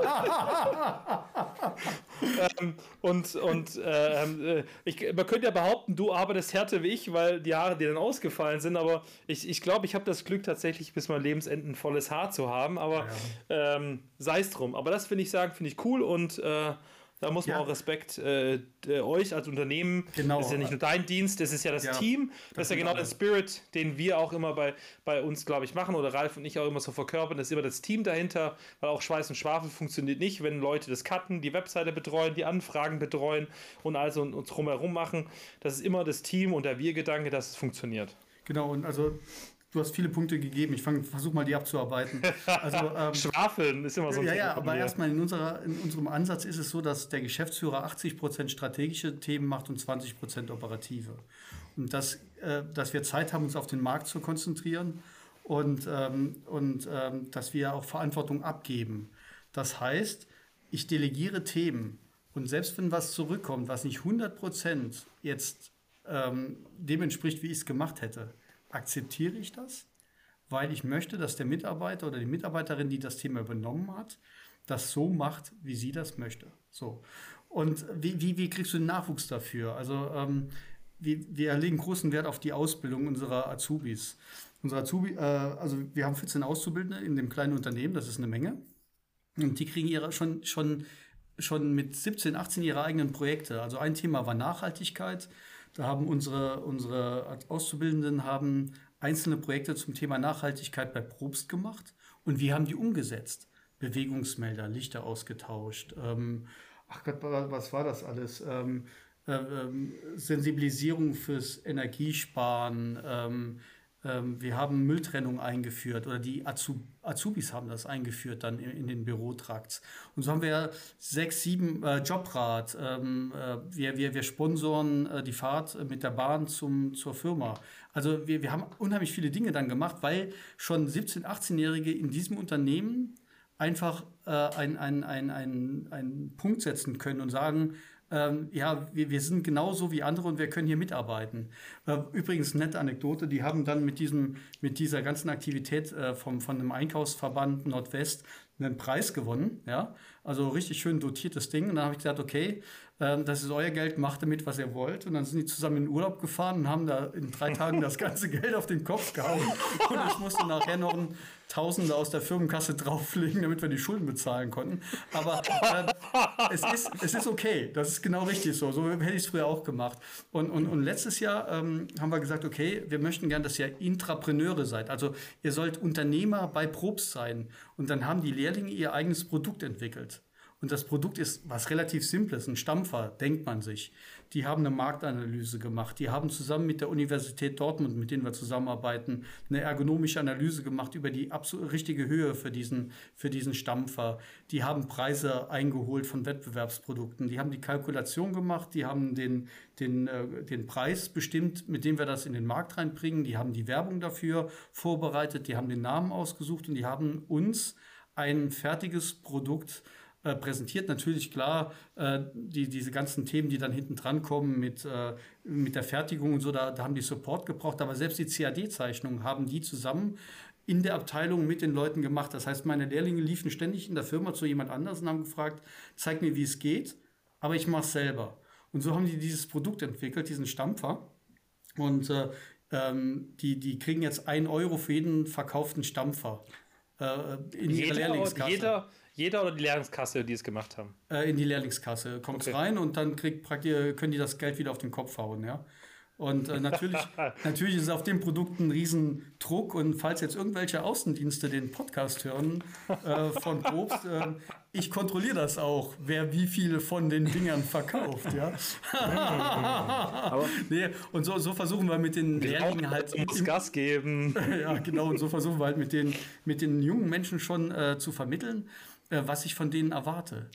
ähm, und und äh, äh, ich, man könnte ja behaupten, du arbeitest härter wie ich, weil die Haare dir dann ausgefallen sind, aber ich glaube, ich, glaub, ich habe das Glück tatsächlich bis mein Lebensende ein volles Haar zu haben, aber ja. ähm, sei es drum. Aber das finde ich sagen, finde ich cool und äh, da muss man ja. auch Respekt äh, euch als Unternehmen. Genau. Das ist ja nicht nur dein Dienst, das ist ja das ja, Team. Das, das ist ja genau der Spirit, den wir auch immer bei, bei uns, glaube ich, machen oder Ralf und ich auch immer so verkörpern. Das ist immer das Team dahinter, weil auch Schweiß und Schwafel funktioniert nicht, wenn Leute das cutten, die Webseite betreuen, die Anfragen betreuen und also uns drumherum machen. Das ist immer das Team und der Wir-Gedanke, dass es funktioniert. Genau, und also du hast viele Punkte gegeben. Ich versuche mal die abzuarbeiten. <laughs> Also, ähm, Schwafeln ist immer so ein Ja, ja, aber erstmal in, unserer, in unserem Ansatz ist es so, dass der Geschäftsführer 80% strategische Themen macht und 20% operative. Und dass, äh, dass wir Zeit haben, uns auf den Markt zu konzentrieren und, ähm, und ähm, dass wir auch Verantwortung abgeben. Das heißt, ich delegiere Themen und selbst wenn was zurückkommt, was nicht 100% jetzt ähm, dem entspricht, wie ich es gemacht hätte, akzeptiere ich das, weil ich möchte, dass der Mitarbeiter oder die Mitarbeiterin, die das Thema übernommen hat, das so macht, wie sie das möchte. So. Und wie, wie, wie kriegst du den Nachwuchs dafür? Also ähm, wir, wir legen großen Wert auf die Ausbildung unserer Azubis. Unsere Azubi, äh, also wir haben 14 Auszubildende in dem kleinen Unternehmen, das ist eine Menge. Und die kriegen ihre schon, schon, schon mit 17, 18 ihre eigenen Projekte. Also ein Thema war Nachhaltigkeit. Da haben unsere, unsere Auszubildenden haben einzelne Projekte zum Thema Nachhaltigkeit bei Probst gemacht und wir haben die umgesetzt. Bewegungsmelder, Lichter ausgetauscht. Ähm, ach Gott, was war das alles? Ähm, äh, ähm, Sensibilisierung fürs Energiesparen, ähm, wir haben Mülltrennung eingeführt oder die Azubis haben das eingeführt dann in, den Bürotrakts. Und so haben wir sechs, sieben äh, Jobrad. Ähm, äh, wir, wir, wir sponsoren äh, die Fahrt mit der Bahn zum, zur Firma. Also wir, wir haben unheimlich viele Dinge dann gemacht, weil schon 17-, 18-Jährige in diesem Unternehmen einfach äh, einen ein, ein, ein, ein Punkt setzen können und sagen, ähm, ja, wir, wir sind genauso wie andere und wir können hier mitarbeiten. Äh, übrigens, nette Anekdote, die haben dann mit, diesem, mit dieser ganzen Aktivität äh, vom, von einem Einkaufsverband Nordwest einen Preis gewonnen. Ja? Also richtig schön dotiertes Ding. Und dann habe ich gesagt, okay, äh, das ist euer Geld, macht damit, was ihr wollt. Und dann sind die zusammen in den Urlaub gefahren und haben da in drei Tagen das <laughs> ganze Geld auf den Kopf gehauen. Und ich musste nachher noch ein Tausende aus der Firmenkasse <laughs> drauflegen, damit wir die Schulden bezahlen konnten. Aber äh, es, ist, es ist okay. Das ist genau richtig so. So hätte ich es früher auch gemacht. Und, und, und letztes Jahr ähm, haben wir gesagt, okay, wir möchten gern, dass ihr Intrapreneure seid. Also ihr sollt Unternehmer bei Probst sein. Und dann haben die Lehrlinge ihr eigenes Produkt entwickelt. Und das Produkt ist was relativ Simples, ein Stampfer, denkt man sich. Die haben eine Marktanalyse gemacht. Die haben zusammen mit der Universität Dortmund, mit denen wir zusammenarbeiten, eine ergonomische Analyse gemacht über die richtige Höhe für diesen, für diesen Stampfer. Die haben Preise eingeholt von Wettbewerbsprodukten. Die haben die Kalkulation gemacht. Die haben den, den, äh, den Preis bestimmt, mit dem wir das in den Markt reinbringen. Die haben die Werbung dafür vorbereitet. Die haben den Namen ausgesucht und die haben uns ein fertiges Produkt äh, präsentiert. Natürlich klar, äh, die, diese ganzen Themen, die dann hinten dran kommen mit, äh, mit der Fertigung und so, da, da haben die Support gebraucht. Aber selbst die CAD-Zeichnungen haben die zusammen in der Abteilung mit den Leuten gemacht. Das heißt, meine Lehrlinge liefen ständig in der Firma zu jemand anders und haben gefragt, zeig mir, wie es geht, aber ich mache es selber. Und so haben die dieses Produkt entwickelt, diesen Stampfer. Und äh, ähm, die, die kriegen jetzt ein Euro für jeden verkauften Stampfer äh, in jeder, ihrer Lehrlingskasse. Jeder, jeder oder die Lehrlingskasse, die es gemacht haben? Äh, in die Lehrlingskasse. Kommt okay. rein und dann kriegt praktisch, können die das Geld wieder auf den Kopf hauen, ja. Und äh, natürlich, <laughs> natürlich ist auf dem Produkt ein Riesendruck. Und falls jetzt irgendwelche Außendienste den Podcast hören äh, von Probst, äh, ich kontrolliere das auch, wer wie viele von den Dingern verkauft. Ja? <laughs> Aber <laughs> nee, und so, so versuchen wir mit den Lehrlingen halt. Im, Gas geben. ja, genau. Und so versuchen wir halt mit den, mit den jungen Menschen schon äh, zu vermitteln äh, was ich von denen erwarte.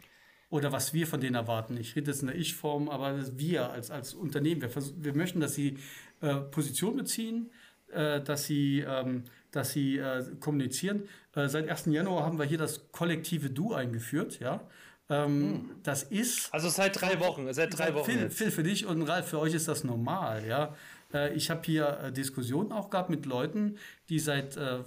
Oder was wir von denen erwarten. Ich rede jetzt in der Ich-Form, aber wir als, als Unternehmen, wir, wir möchten, dass sie äh, Position beziehen, äh, dass sie, ähm, dass sie äh, kommunizieren. Äh, seit 1. Januar haben wir hier das kollektive Du eingeführt, ja. Ähm, hm. Das ist. Also seit drei Wochen, seit drei Wochen. Phil, Phil, für dich und Ralf, für euch ist das normal, ja. Äh, ich habe hier äh, Diskussionen auch gehabt mit Leuten, die seit, äh,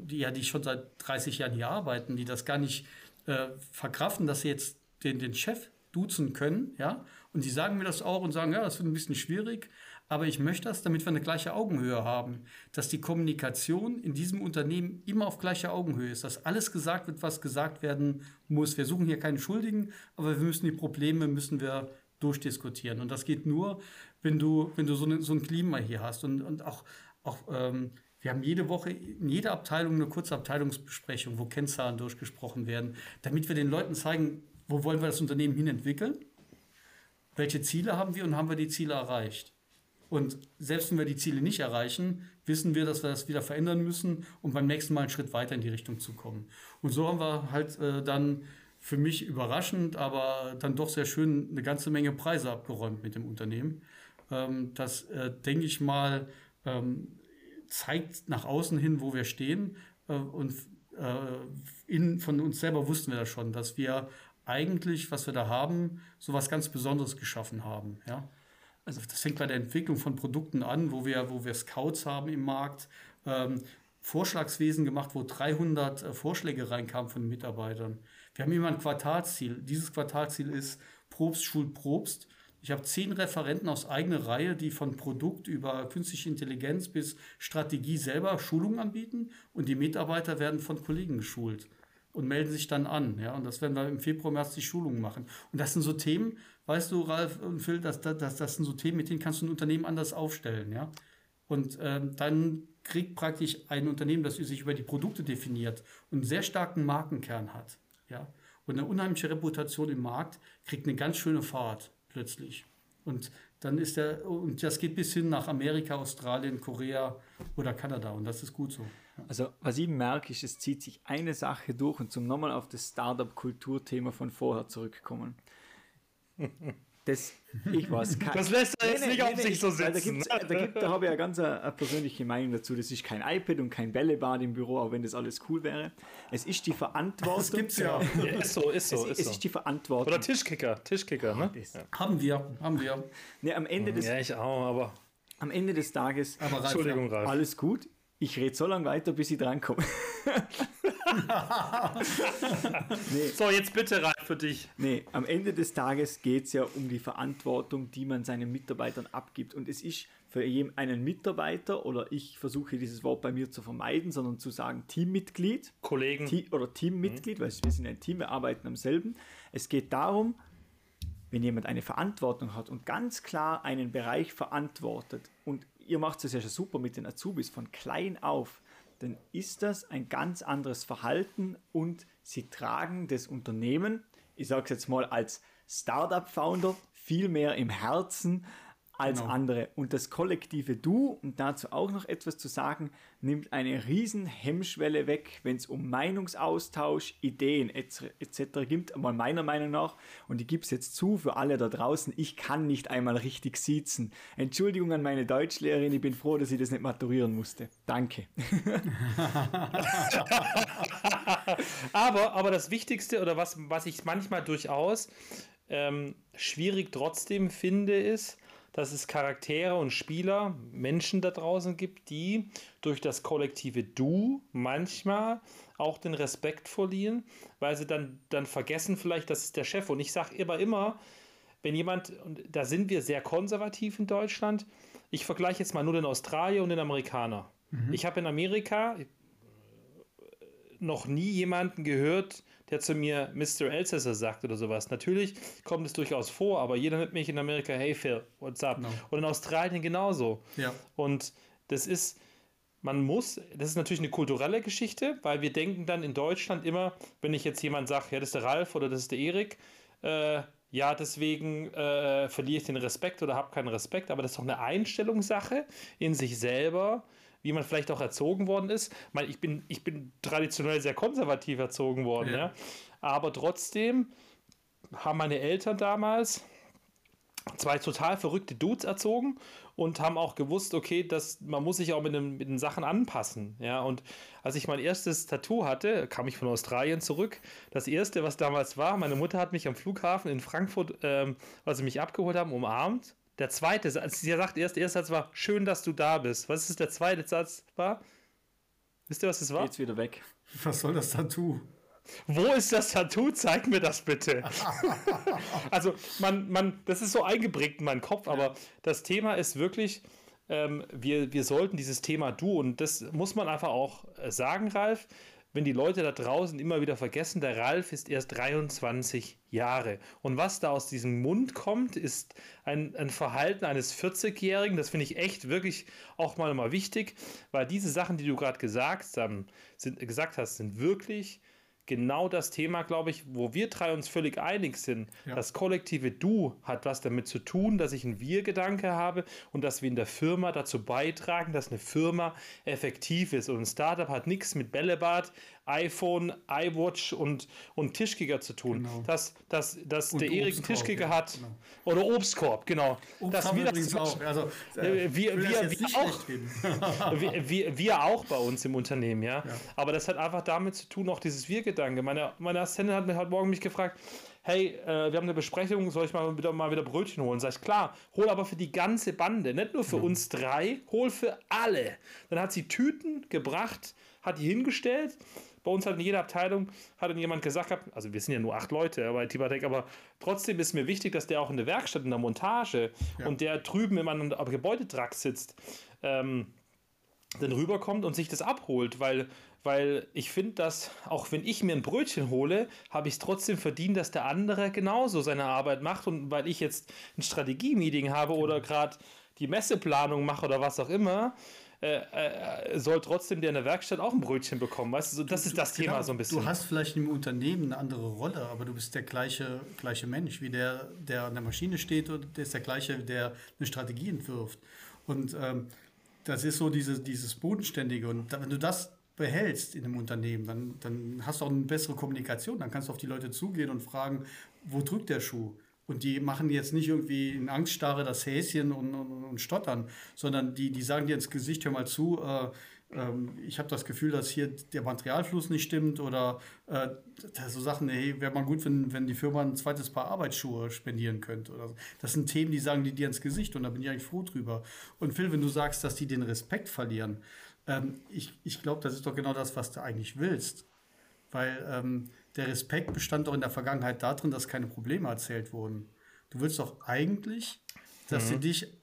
die ja, die schon seit 30 Jahren hier arbeiten, die das gar nicht äh, verkraften, dass sie jetzt den, den Chef duzen können, ja. Und die sagen mir das auch und sagen, ja, das wird ein bisschen schwierig, aber ich möchte das, damit wir eine gleiche Augenhöhe haben, dass die Kommunikation in diesem Unternehmen immer auf gleicher Augenhöhe ist, dass alles gesagt wird, was gesagt werden muss. Wir suchen hier keinen Schuldigen, aber wir müssen die Probleme, müssen wir durchdiskutieren. Und das geht nur, wenn du, wenn du so, eine, so ein Klima hier hast und, und auch, auch ähm, wir haben jede Woche in jeder Abteilung eine kurze Abteilungsbesprechung, wo Kennzahlen durchgesprochen werden, damit wir den Leuten zeigen, wo wollen wir das Unternehmen hin entwickeln, welche Ziele haben wir und haben wir die Ziele erreicht. Und selbst wenn wir die Ziele nicht erreichen, wissen wir, dass wir das wieder verändern müssen, um beim nächsten Mal einen Schritt weiter in die Richtung zu kommen. Und so haben wir halt äh, dann für mich überraschend, aber dann doch sehr schön eine ganze Menge Preise abgeräumt mit dem Unternehmen. Ähm, das, äh, denke ich mal, ähm, zeigt nach außen hin, wo wir stehen. Äh, und äh, in, von uns selber wussten wir das schon, dass wir eigentlich, was wir da haben, so was ganz Besonderes geschaffen haben. Ja? Also das fängt bei der Entwicklung von Produkten an, wo wir, wo wir Scouts haben im Markt, ähm, Vorschlagswesen gemacht, wo 300 äh, Vorschläge reinkamen von Mitarbeitern. Wir haben immer ein Quartalsziel. Dieses Quartalsziel ist Probst, Schul, Probst. Ich habe zehn Referenten aus eigener Reihe, die von Produkt über künstliche Intelligenz bis Strategie selber Schulungen anbieten und die Mitarbeiter werden von Kollegen geschult und melden sich dann an. Ja? Und das werden wir im Februar, März die Schulungen machen. Und das sind so Themen, weißt du, Ralf und Phil, das, das, das sind so Themen, mit denen kannst du ein Unternehmen anders aufstellen. Ja? Und ähm, dann kriegt praktisch ein Unternehmen, das sich über die Produkte definiert und einen sehr starken Markenkern hat. Ja? Und eine unheimliche Reputation im Markt, kriegt eine ganz schöne Fahrt plötzlich. Und dann ist der, und das geht bis hin nach Amerika, Australien, Korea oder Kanada. Und das ist gut so. Also, was ich merke, ist, es zieht sich eine Sache durch und zum nochmal auf das Startup-Kulturthema von vorher zurückkommen. <laughs> Das, ich weiß, kein, das lässt er jetzt nee, nicht nee, auf nee, sich so sitzen. Da, da, gibt, da habe ich ja ganz eine, eine, persönliche Meinung dazu. Das ist kein iPad und kein Bällebad im Büro, auch wenn das alles cool wäre. Es ist die Verantwortung. Das gibt's ja. ja ist so, ist so. Es, ist, es ist die Verantwortung. Oder Tischkicker, Tischkicker, ne? Ja. Haben wir, haben wir. Nee, am Ende des, ja, ich auch, aber. Am Ende des Tages. Aber Ralf, Entschuldigung, Ralf. Alles gut. Ich rede so lange weiter, bis ich drankomme. <laughs> nee. So, jetzt bitte rein für dich. Nee, am Ende des Tages geht es ja um die Verantwortung, die man seinen Mitarbeitern abgibt. Und es ist für einen Mitarbeiter, oder ich versuche dieses Wort bei mir zu vermeiden, sondern zu sagen Teammitglied. Kollegen. Te oder Teammitglied, mhm. weil wir sind ein Team, wir arbeiten am selben. Es geht darum, wenn jemand eine Verantwortung hat und ganz klar einen Bereich verantwortet und ihr macht es ja schon super mit den Azubis von klein auf, dann ist das ein ganz anderes Verhalten und sie tragen das Unternehmen, ich sage es jetzt mal als Startup-Founder, viel mehr im Herzen als genau. andere. Und das kollektive Du, und dazu auch noch etwas zu sagen, nimmt eine riesen Hemmschwelle weg, wenn es um Meinungsaustausch, Ideen etc. Et gibt, mal meiner Meinung nach, und ich gebe es jetzt zu für alle da draußen, ich kann nicht einmal richtig sitzen. Entschuldigung an meine Deutschlehrerin, ich bin froh, dass ich das nicht maturieren musste. Danke. <laughs> aber, aber das Wichtigste oder was, was ich manchmal durchaus ähm, schwierig trotzdem finde, ist, dass es Charaktere und Spieler, Menschen da draußen gibt, die durch das kollektive Du manchmal auch den Respekt verlieren, weil sie dann, dann vergessen vielleicht, das ist der Chef. Und ich sage immer, immer, wenn jemand, und da sind wir sehr konservativ in Deutschland, ich vergleiche jetzt mal nur den Australier und den Amerikaner. Mhm. Ich habe in Amerika noch nie jemanden gehört, der zu mir Mr. Elsässer sagt oder sowas. Natürlich kommt es durchaus vor, aber jeder nennt mich in Amerika, hey Phil, what's up? No. Und in Australien genauso. Ja. Und das ist, man muss, das ist natürlich eine kulturelle Geschichte, weil wir denken dann in Deutschland immer, wenn ich jetzt jemand sage, ja, das ist der Ralf oder das ist der Erik, äh, ja, deswegen äh, verliere ich den Respekt oder habe keinen Respekt, aber das ist doch eine Einstellungssache in sich selber wie man vielleicht auch erzogen worden ist. Ich, meine, ich, bin, ich bin traditionell sehr konservativ erzogen worden, ja. ja. aber trotzdem haben meine Eltern damals zwei total verrückte Dudes erzogen und haben auch gewusst, okay, dass man muss sich auch mit den, mit den Sachen anpassen. Ja, und als ich mein erstes Tattoo hatte, kam ich von Australien zurück. Das erste, was damals war, meine Mutter hat mich am Flughafen in Frankfurt, ähm, als sie mich abgeholt haben, umarmt der zweite Satz, sie sagt erst, der erste Satz war, schön, dass du da bist. Was ist der zweite Satz war? Wisst ihr, was das war? Jetzt wieder weg. Was soll das Tattoo? Wo ist das Tattoo? Zeig mir das bitte. <laughs> also, man, man, das ist so eingeprägt in meinen Kopf, aber das Thema ist wirklich, ähm, wir, wir sollten dieses Thema du, und das muss man einfach auch äh, sagen, Ralf, wenn die Leute da draußen immer wieder vergessen, der Ralf ist erst 23 Jahre. Und was da aus diesem Mund kommt, ist ein, ein Verhalten eines 40-Jährigen. Das finde ich echt wirklich auch mal, mal wichtig, weil diese Sachen, die du gerade gesagt, ähm, gesagt hast, sind wirklich genau das Thema, glaube ich, wo wir drei uns völlig einig sind. Ja. Das kollektive Du hat was damit zu tun, dass ich einen Wir-Gedanke habe und dass wir in der Firma dazu beitragen, dass eine Firma effektiv ist. Und ein Startup hat nichts mit Bällebad, iPhone, iWatch und, und Tischkicker zu tun. Genau. Dass, dass, dass der Erik einen Tischkicker ja, hat. Genau. Oder Obstkorb, genau. Obst dass wir das auch. Also, äh, wir, wir, wir, auch, <laughs> wir, wir, wir, auch bei uns im Unternehmen, ja? ja. Aber das hat einfach damit zu tun, auch dieses Wir-Gedanke. Meine, meine Assistentin hat, hat morgen mich gefragt, hey, äh, wir haben eine Besprechung, soll ich mal wieder, mal wieder Brötchen holen? Sag ich, klar, hol aber für die ganze Bande, nicht nur für ja. uns drei, hol für alle. Dann hat sie Tüten gebracht, hat die hingestellt bei uns hat in jeder Abteilung hat dann jemand gesagt, also wir sind ja nur acht Leute bei Tibatec, aber trotzdem ist mir wichtig, dass der auch in der Werkstatt, in der Montage ja. und der drüben immer an einem Gebäudetrakt sitzt, ähm, dann rüberkommt und sich das abholt, weil, weil ich finde, dass auch wenn ich mir ein Brötchen hole, habe ich es trotzdem verdient, dass der andere genauso seine Arbeit macht und weil ich jetzt ein Strategie-Meeting habe oder genau. gerade die Messeplanung mache oder was auch immer, äh, äh, soll trotzdem der in der Werkstatt auch ein Brötchen bekommen. Weißt du, so, das du, ist das genau, Thema so ein bisschen. Du hast vielleicht im Unternehmen eine andere Rolle, aber du bist der gleiche, gleiche Mensch, wie der, der an der Maschine steht und der ist der gleiche, der eine Strategie entwirft. Und ähm, das ist so diese, dieses Bodenständige. Und wenn du das behältst in einem Unternehmen, dann, dann hast du auch eine bessere Kommunikation. Dann kannst du auf die Leute zugehen und fragen, wo drückt der Schuh? Und die machen jetzt nicht irgendwie in Angststarre das Häschen und, und, und stottern, sondern die, die sagen dir ins Gesicht, hör mal zu, äh, ähm, ich habe das Gefühl, dass hier der Materialfluss nicht stimmt oder äh, so Sachen, hey, wäre mal gut, wenn, wenn die Firma ein zweites Paar Arbeitsschuhe spendieren könnte. Oder so. Das sind Themen, die sagen die dir ins Gesicht und da bin ich eigentlich froh drüber. Und Phil, wenn du sagst, dass die den Respekt verlieren, ähm, ich, ich glaube, das ist doch genau das, was du eigentlich willst. Weil ähm, der Respekt bestand doch in der Vergangenheit darin, dass keine Probleme erzählt wurden. Du willst doch eigentlich, dass mhm. sie dich,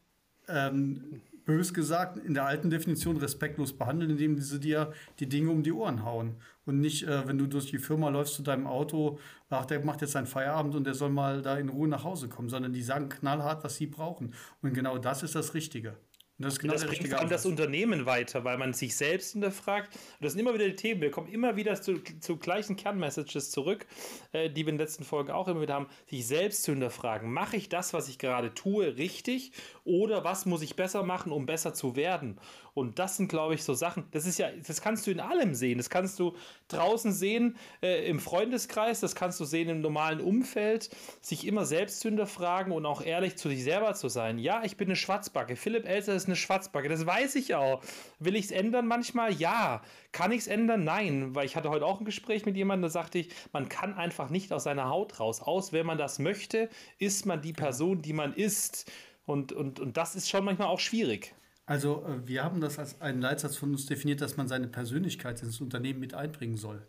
ähm, bös gesagt, in der alten Definition respektlos behandeln, indem sie dir die Dinge um die Ohren hauen. Und nicht, äh, wenn du durch die Firma läufst zu deinem Auto, ach, der macht jetzt seinen Feierabend und der soll mal da in Ruhe nach Hause kommen, sondern die sagen knallhart, was sie brauchen. Und genau das ist das Richtige. Das, genau das bringt vor allem das Unternehmen weiter, weil man sich selbst hinterfragt. Und das sind immer wieder die Themen. Wir kommen immer wieder zu, zu gleichen Kernmessages zurück, äh, die wir in den letzten Folgen auch immer wieder haben, sich selbst zu hinterfragen. Mache ich das, was ich gerade tue, richtig? Oder was muss ich besser machen, um besser zu werden? Und das sind, glaube ich, so Sachen, das ist ja, das kannst du in allem sehen. Das kannst du draußen sehen, äh, im Freundeskreis, das kannst du sehen im normalen Umfeld, sich immer selbst zu hinterfragen und auch ehrlich zu sich selber zu sein. Ja, ich bin eine Schwarzbacke. Philipp Elser ist eine Schwarzbacke, das weiß ich auch. Will ich es ändern manchmal? Ja. Kann ich es ändern? Nein. Weil ich hatte heute auch ein Gespräch mit jemandem, da sagte ich, man kann einfach nicht aus seiner Haut raus. Aus, wenn man das möchte, ist man die Person, die man ist. Und, und, und das ist schon manchmal auch schwierig. Also äh, wir haben das als einen Leitsatz von uns definiert, dass man seine Persönlichkeit ins Unternehmen mit einbringen soll.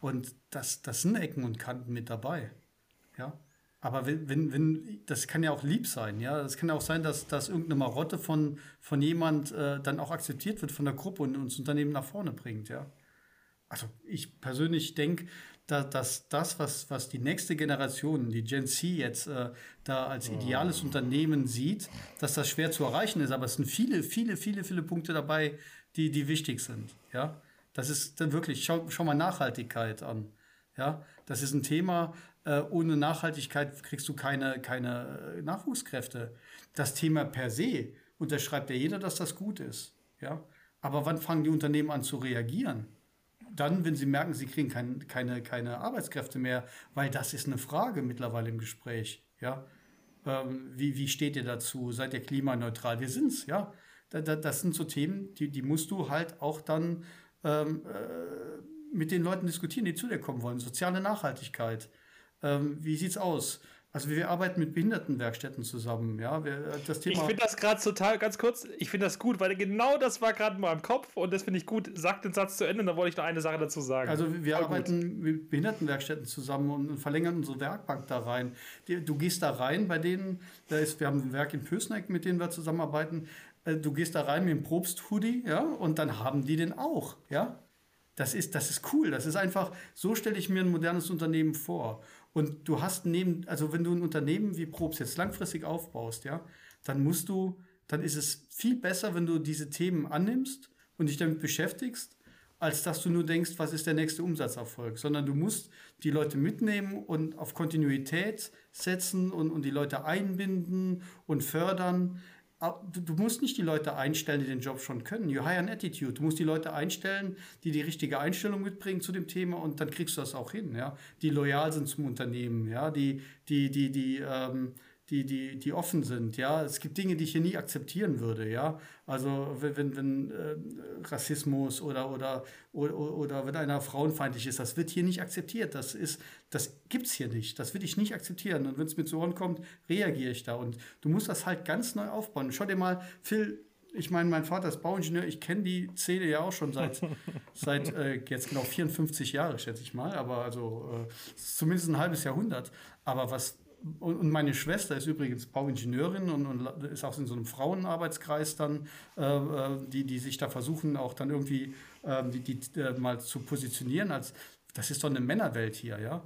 Und das, das sind Ecken und Kanten mit dabei. Ja. Aber wenn, wenn, wenn, das kann ja auch lieb sein, ja. Es kann ja auch sein, dass, dass irgendeine Marotte von, von jemand äh, dann auch akzeptiert wird von der Gruppe und uns Unternehmen nach vorne bringt, ja. Also ich persönlich denke, dass, dass das, was, was die nächste Generation, die Gen Z jetzt äh, da als ideales Unternehmen sieht, dass das schwer zu erreichen ist. Aber es sind viele, viele, viele, viele Punkte dabei, die, die wichtig sind. Ja, das ist dann wirklich, schau, schau mal Nachhaltigkeit an. Ja, das ist ein Thema, äh, ohne Nachhaltigkeit kriegst du keine, keine äh, Nachwuchskräfte. Das Thema per se unterschreibt ja jeder, dass das gut ist. Ja, aber wann fangen die Unternehmen an zu reagieren? Dann, wenn sie merken, sie kriegen kein, keine, keine Arbeitskräfte mehr, weil das ist eine Frage mittlerweile im Gespräch. Ja? Ähm, wie, wie steht ihr dazu? Seid ihr klimaneutral? Wir sind's, ja. Da, da, das sind so Themen, die, die musst du halt auch dann ähm, äh, mit den Leuten diskutieren, die zu dir kommen wollen. Soziale Nachhaltigkeit. Ähm, wie sieht's aus? Also wir arbeiten mit Behindertenwerkstätten zusammen, ja. Wir, äh, das Thema ich finde das gerade total, ganz kurz, ich finde das gut, weil genau das war gerade mal im Kopf und das finde ich gut. Sag den Satz zu Ende, dann wollte ich noch eine Sache dazu sagen. Also wir Voll arbeiten gut. mit Behindertenwerkstätten zusammen und verlängern unsere Werkbank da rein. Du gehst da rein bei denen, da ist, wir haben ein Werk in Pösneck, mit denen wir zusammenarbeiten. Äh, du gehst da rein mit dem Probst-Hoodie, ja, und dann haben die den auch, ja. Das ist, das ist cool. Das ist einfach, so stelle ich mir ein modernes Unternehmen vor. Und du hast neben, also wenn du ein Unternehmen wie Probst jetzt langfristig aufbaust, ja, dann musst du, dann ist es viel besser, wenn du diese Themen annimmst und dich damit beschäftigst, als dass du nur denkst, was ist der nächste Umsatzerfolg, sondern du musst die Leute mitnehmen und auf Kontinuität setzen und, und die Leute einbinden und fördern. Du musst nicht die Leute einstellen, die den Job schon können. You hire an attitude. Du musst die Leute einstellen, die die richtige Einstellung mitbringen zu dem Thema und dann kriegst du das auch hin, ja. Die loyal sind zum Unternehmen, ja. Die, die, die, die, ähm, die, die, die offen sind. Ja, es gibt Dinge, die ich hier nie akzeptieren würde. Ja, also wenn, wenn äh, Rassismus oder, oder, oder, oder wenn einer frauenfeindlich ist, das wird hier nicht akzeptiert. Das ist, das gibt's hier nicht. Das will ich nicht akzeptieren. Und wenn es mir zu Ohren kommt, reagiere ich da. Und du musst das halt ganz neu aufbauen. Schau dir mal, Phil, ich meine, mein Vater ist Bauingenieur, ich kenne die Szene ja auch schon seit, <laughs> seit äh, jetzt genau 54 Jahre, schätze ich mal, aber also äh, zumindest ein halbes Jahrhundert. Aber was und meine Schwester ist übrigens Bauingenieurin und, und, ist auch in so einem Frauenarbeitskreis dann, äh, äh, die, die sich da versuchen, auch dann irgendwie äh, die, die äh, mal zu positionieren als, das ist doch eine Männerwelt hier, ja.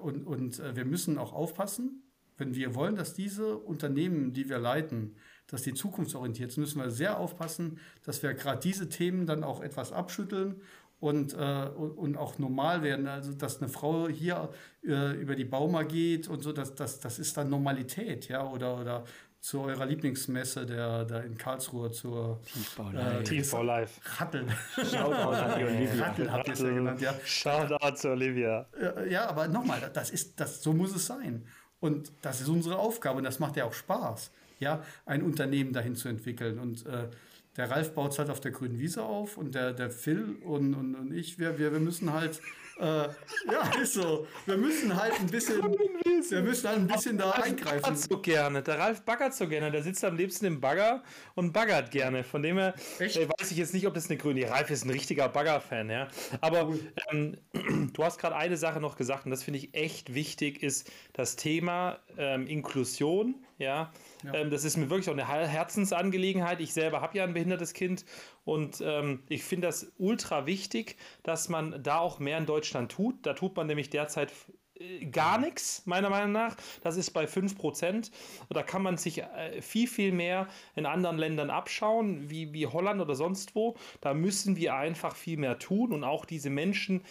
Und und äh, wir müssen auch aufpassen, wenn wir wollen, dass diese Unternehmen, die wir leiten, dass die zukunftsorientiert sind, müssen wir sehr aufpassen, dass wir gerade diese Themen dann auch etwas abschütteln und, äh, und auch normal werden. Also, dass eine Frau hier äh, über die Bauma geht und so, das, das, das ist dann Normalität, ja, oder, oder zu eurer Lieblingsmesse der, der in Karlsruhe zur Tiefbau Live. Äh, Tiefbau Live. Rattel. Shoutout an die Olivia. Rattel habt ihr es ja genannt, ja. Shoutout zu Olivia. Ja, aber nochmal, das ist, das, so muss es sein. Und das ist unsere Aufgabe und das macht ja auch Spaß, ja, ein Unternehmen dahin zu entwickeln. Und äh, der Ralf baut es halt auf der grünen Wiese auf und der, der Phil und, und, und ich, wir, wir, wir müssen halt, äh, ja, ist so, wir müssen halt ein bisschen, wir müssen halt ein bisschen da Ralf eingreifen. Baggert so gerne, der Ralf baggert so gerne, der sitzt am liebsten im Bagger und baggert gerne. Von dem her äh, weiß ich jetzt nicht, ob das eine grüne, Ralf ist ein richtiger Bagger-Fan, ja. Aber ähm, <clears throat> du hast gerade eine Sache noch gesagt und das finde ich echt wichtig, ist das Thema ähm, Inklusion, ja. ja. Ähm, das ist mir wirklich auch eine Herzensangelegenheit. Ich selber habe ja ein behindertes Kind und ähm, ich finde das ultra wichtig, dass man da auch mehr in Deutschland tut. Da tut man nämlich derzeit äh, gar nichts, meiner Meinung nach. Das ist bei 5%. Da kann man sich äh, viel, viel mehr in anderen Ländern abschauen, wie, wie Holland oder sonst wo. Da müssen wir einfach viel mehr tun und auch diese Menschen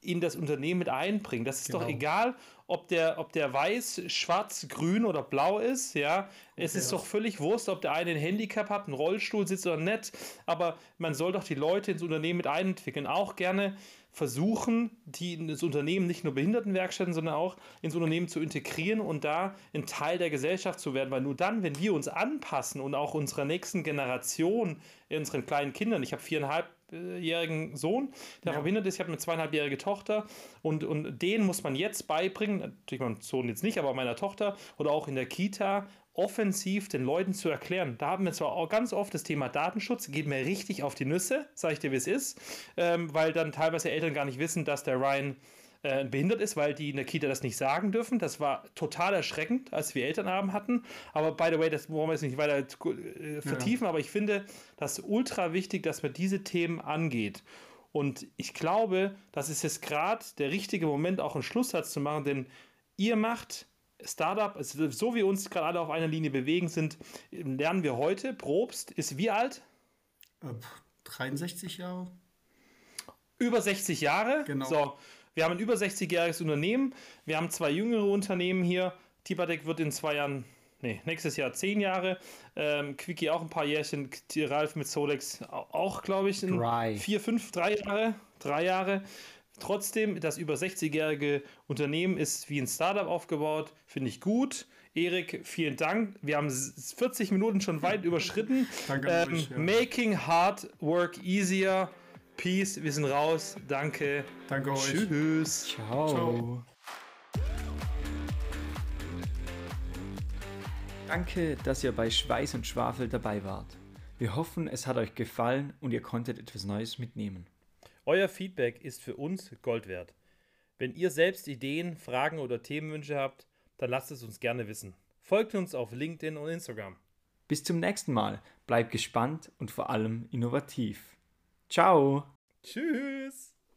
in das Unternehmen mit einbringen. Das ist genau. doch egal, ob der, ob der weiß, schwarz, grün oder blau ist, ja. Es okay, ist doch völlig Wurst, ob der eine ein Handicap hat, einen Rollstuhl sitzt oder nicht. Aber man soll doch die Leute ins Unternehmen mit einentwickeln. Auch gerne versuchen, die ins Unternehmen nicht nur Behindertenwerkstätten, sondern auch ins Unternehmen zu integrieren und da ein Teil der Gesellschaft zu werden. Weil nur dann, wenn wir uns anpassen und auch unserer nächsten Generation, unseren kleinen Kindern, ich habe viereinhalb jährigen Sohn, der ja. verhindert ist. Ich habe eine zweieinhalbjährige Tochter und, und den muss man jetzt beibringen, natürlich meinem Sohn jetzt nicht, aber meiner Tochter oder auch in der Kita offensiv den Leuten zu erklären. Da haben wir zwar auch ganz oft das Thema Datenschutz, geht mir richtig auf die Nüsse, sage ich dir, wie es ist, ähm, weil dann teilweise Eltern gar nicht wissen, dass der Ryan äh, behindert ist, weil die in der Kita das nicht sagen dürfen. Das war total erschreckend, als wir Elternabend hatten. Aber by the way, das wollen wir jetzt nicht weiter äh, vertiefen, ja. aber ich finde das ultra wichtig, dass man diese Themen angeht. Und ich glaube, das ist jetzt gerade der richtige Moment, auch einen Schlusssatz zu machen, denn ihr macht Startup, also so wie uns gerade alle auf einer Linie bewegen sind, lernen wir heute. Probst ist wie alt? 63 Jahre. Über 60 Jahre. Genau. So, wir haben ein über 60-jähriges Unternehmen. Wir haben zwei jüngere Unternehmen hier. Tibadek wird in zwei Jahren, nee, nächstes Jahr zehn Jahre. Ähm, Quickie auch ein paar Jährchen. Ralf mit Solex auch, glaube ich, in drei. vier, fünf, drei Jahre. Drei Jahre. Trotzdem, das über 60-jährige Unternehmen ist wie ein Startup aufgebaut, finde ich gut. Erik, vielen Dank. Wir haben 40 Minuten schon weit <laughs> überschritten. Danke ähm, euch, ja. Making Hard Work Easier. Peace, wir sind raus. Danke. Danke euch. Tschüss. Ciao. Ciao. Danke, dass ihr bei Schweiß und Schwafel dabei wart. Wir hoffen, es hat euch gefallen und ihr konntet etwas Neues mitnehmen. Euer Feedback ist für uns Gold wert. Wenn ihr selbst Ideen, Fragen oder Themenwünsche habt, dann lasst es uns gerne wissen. Folgt uns auf LinkedIn und Instagram. Bis zum nächsten Mal. Bleibt gespannt und vor allem innovativ. Ciao. Tschüss.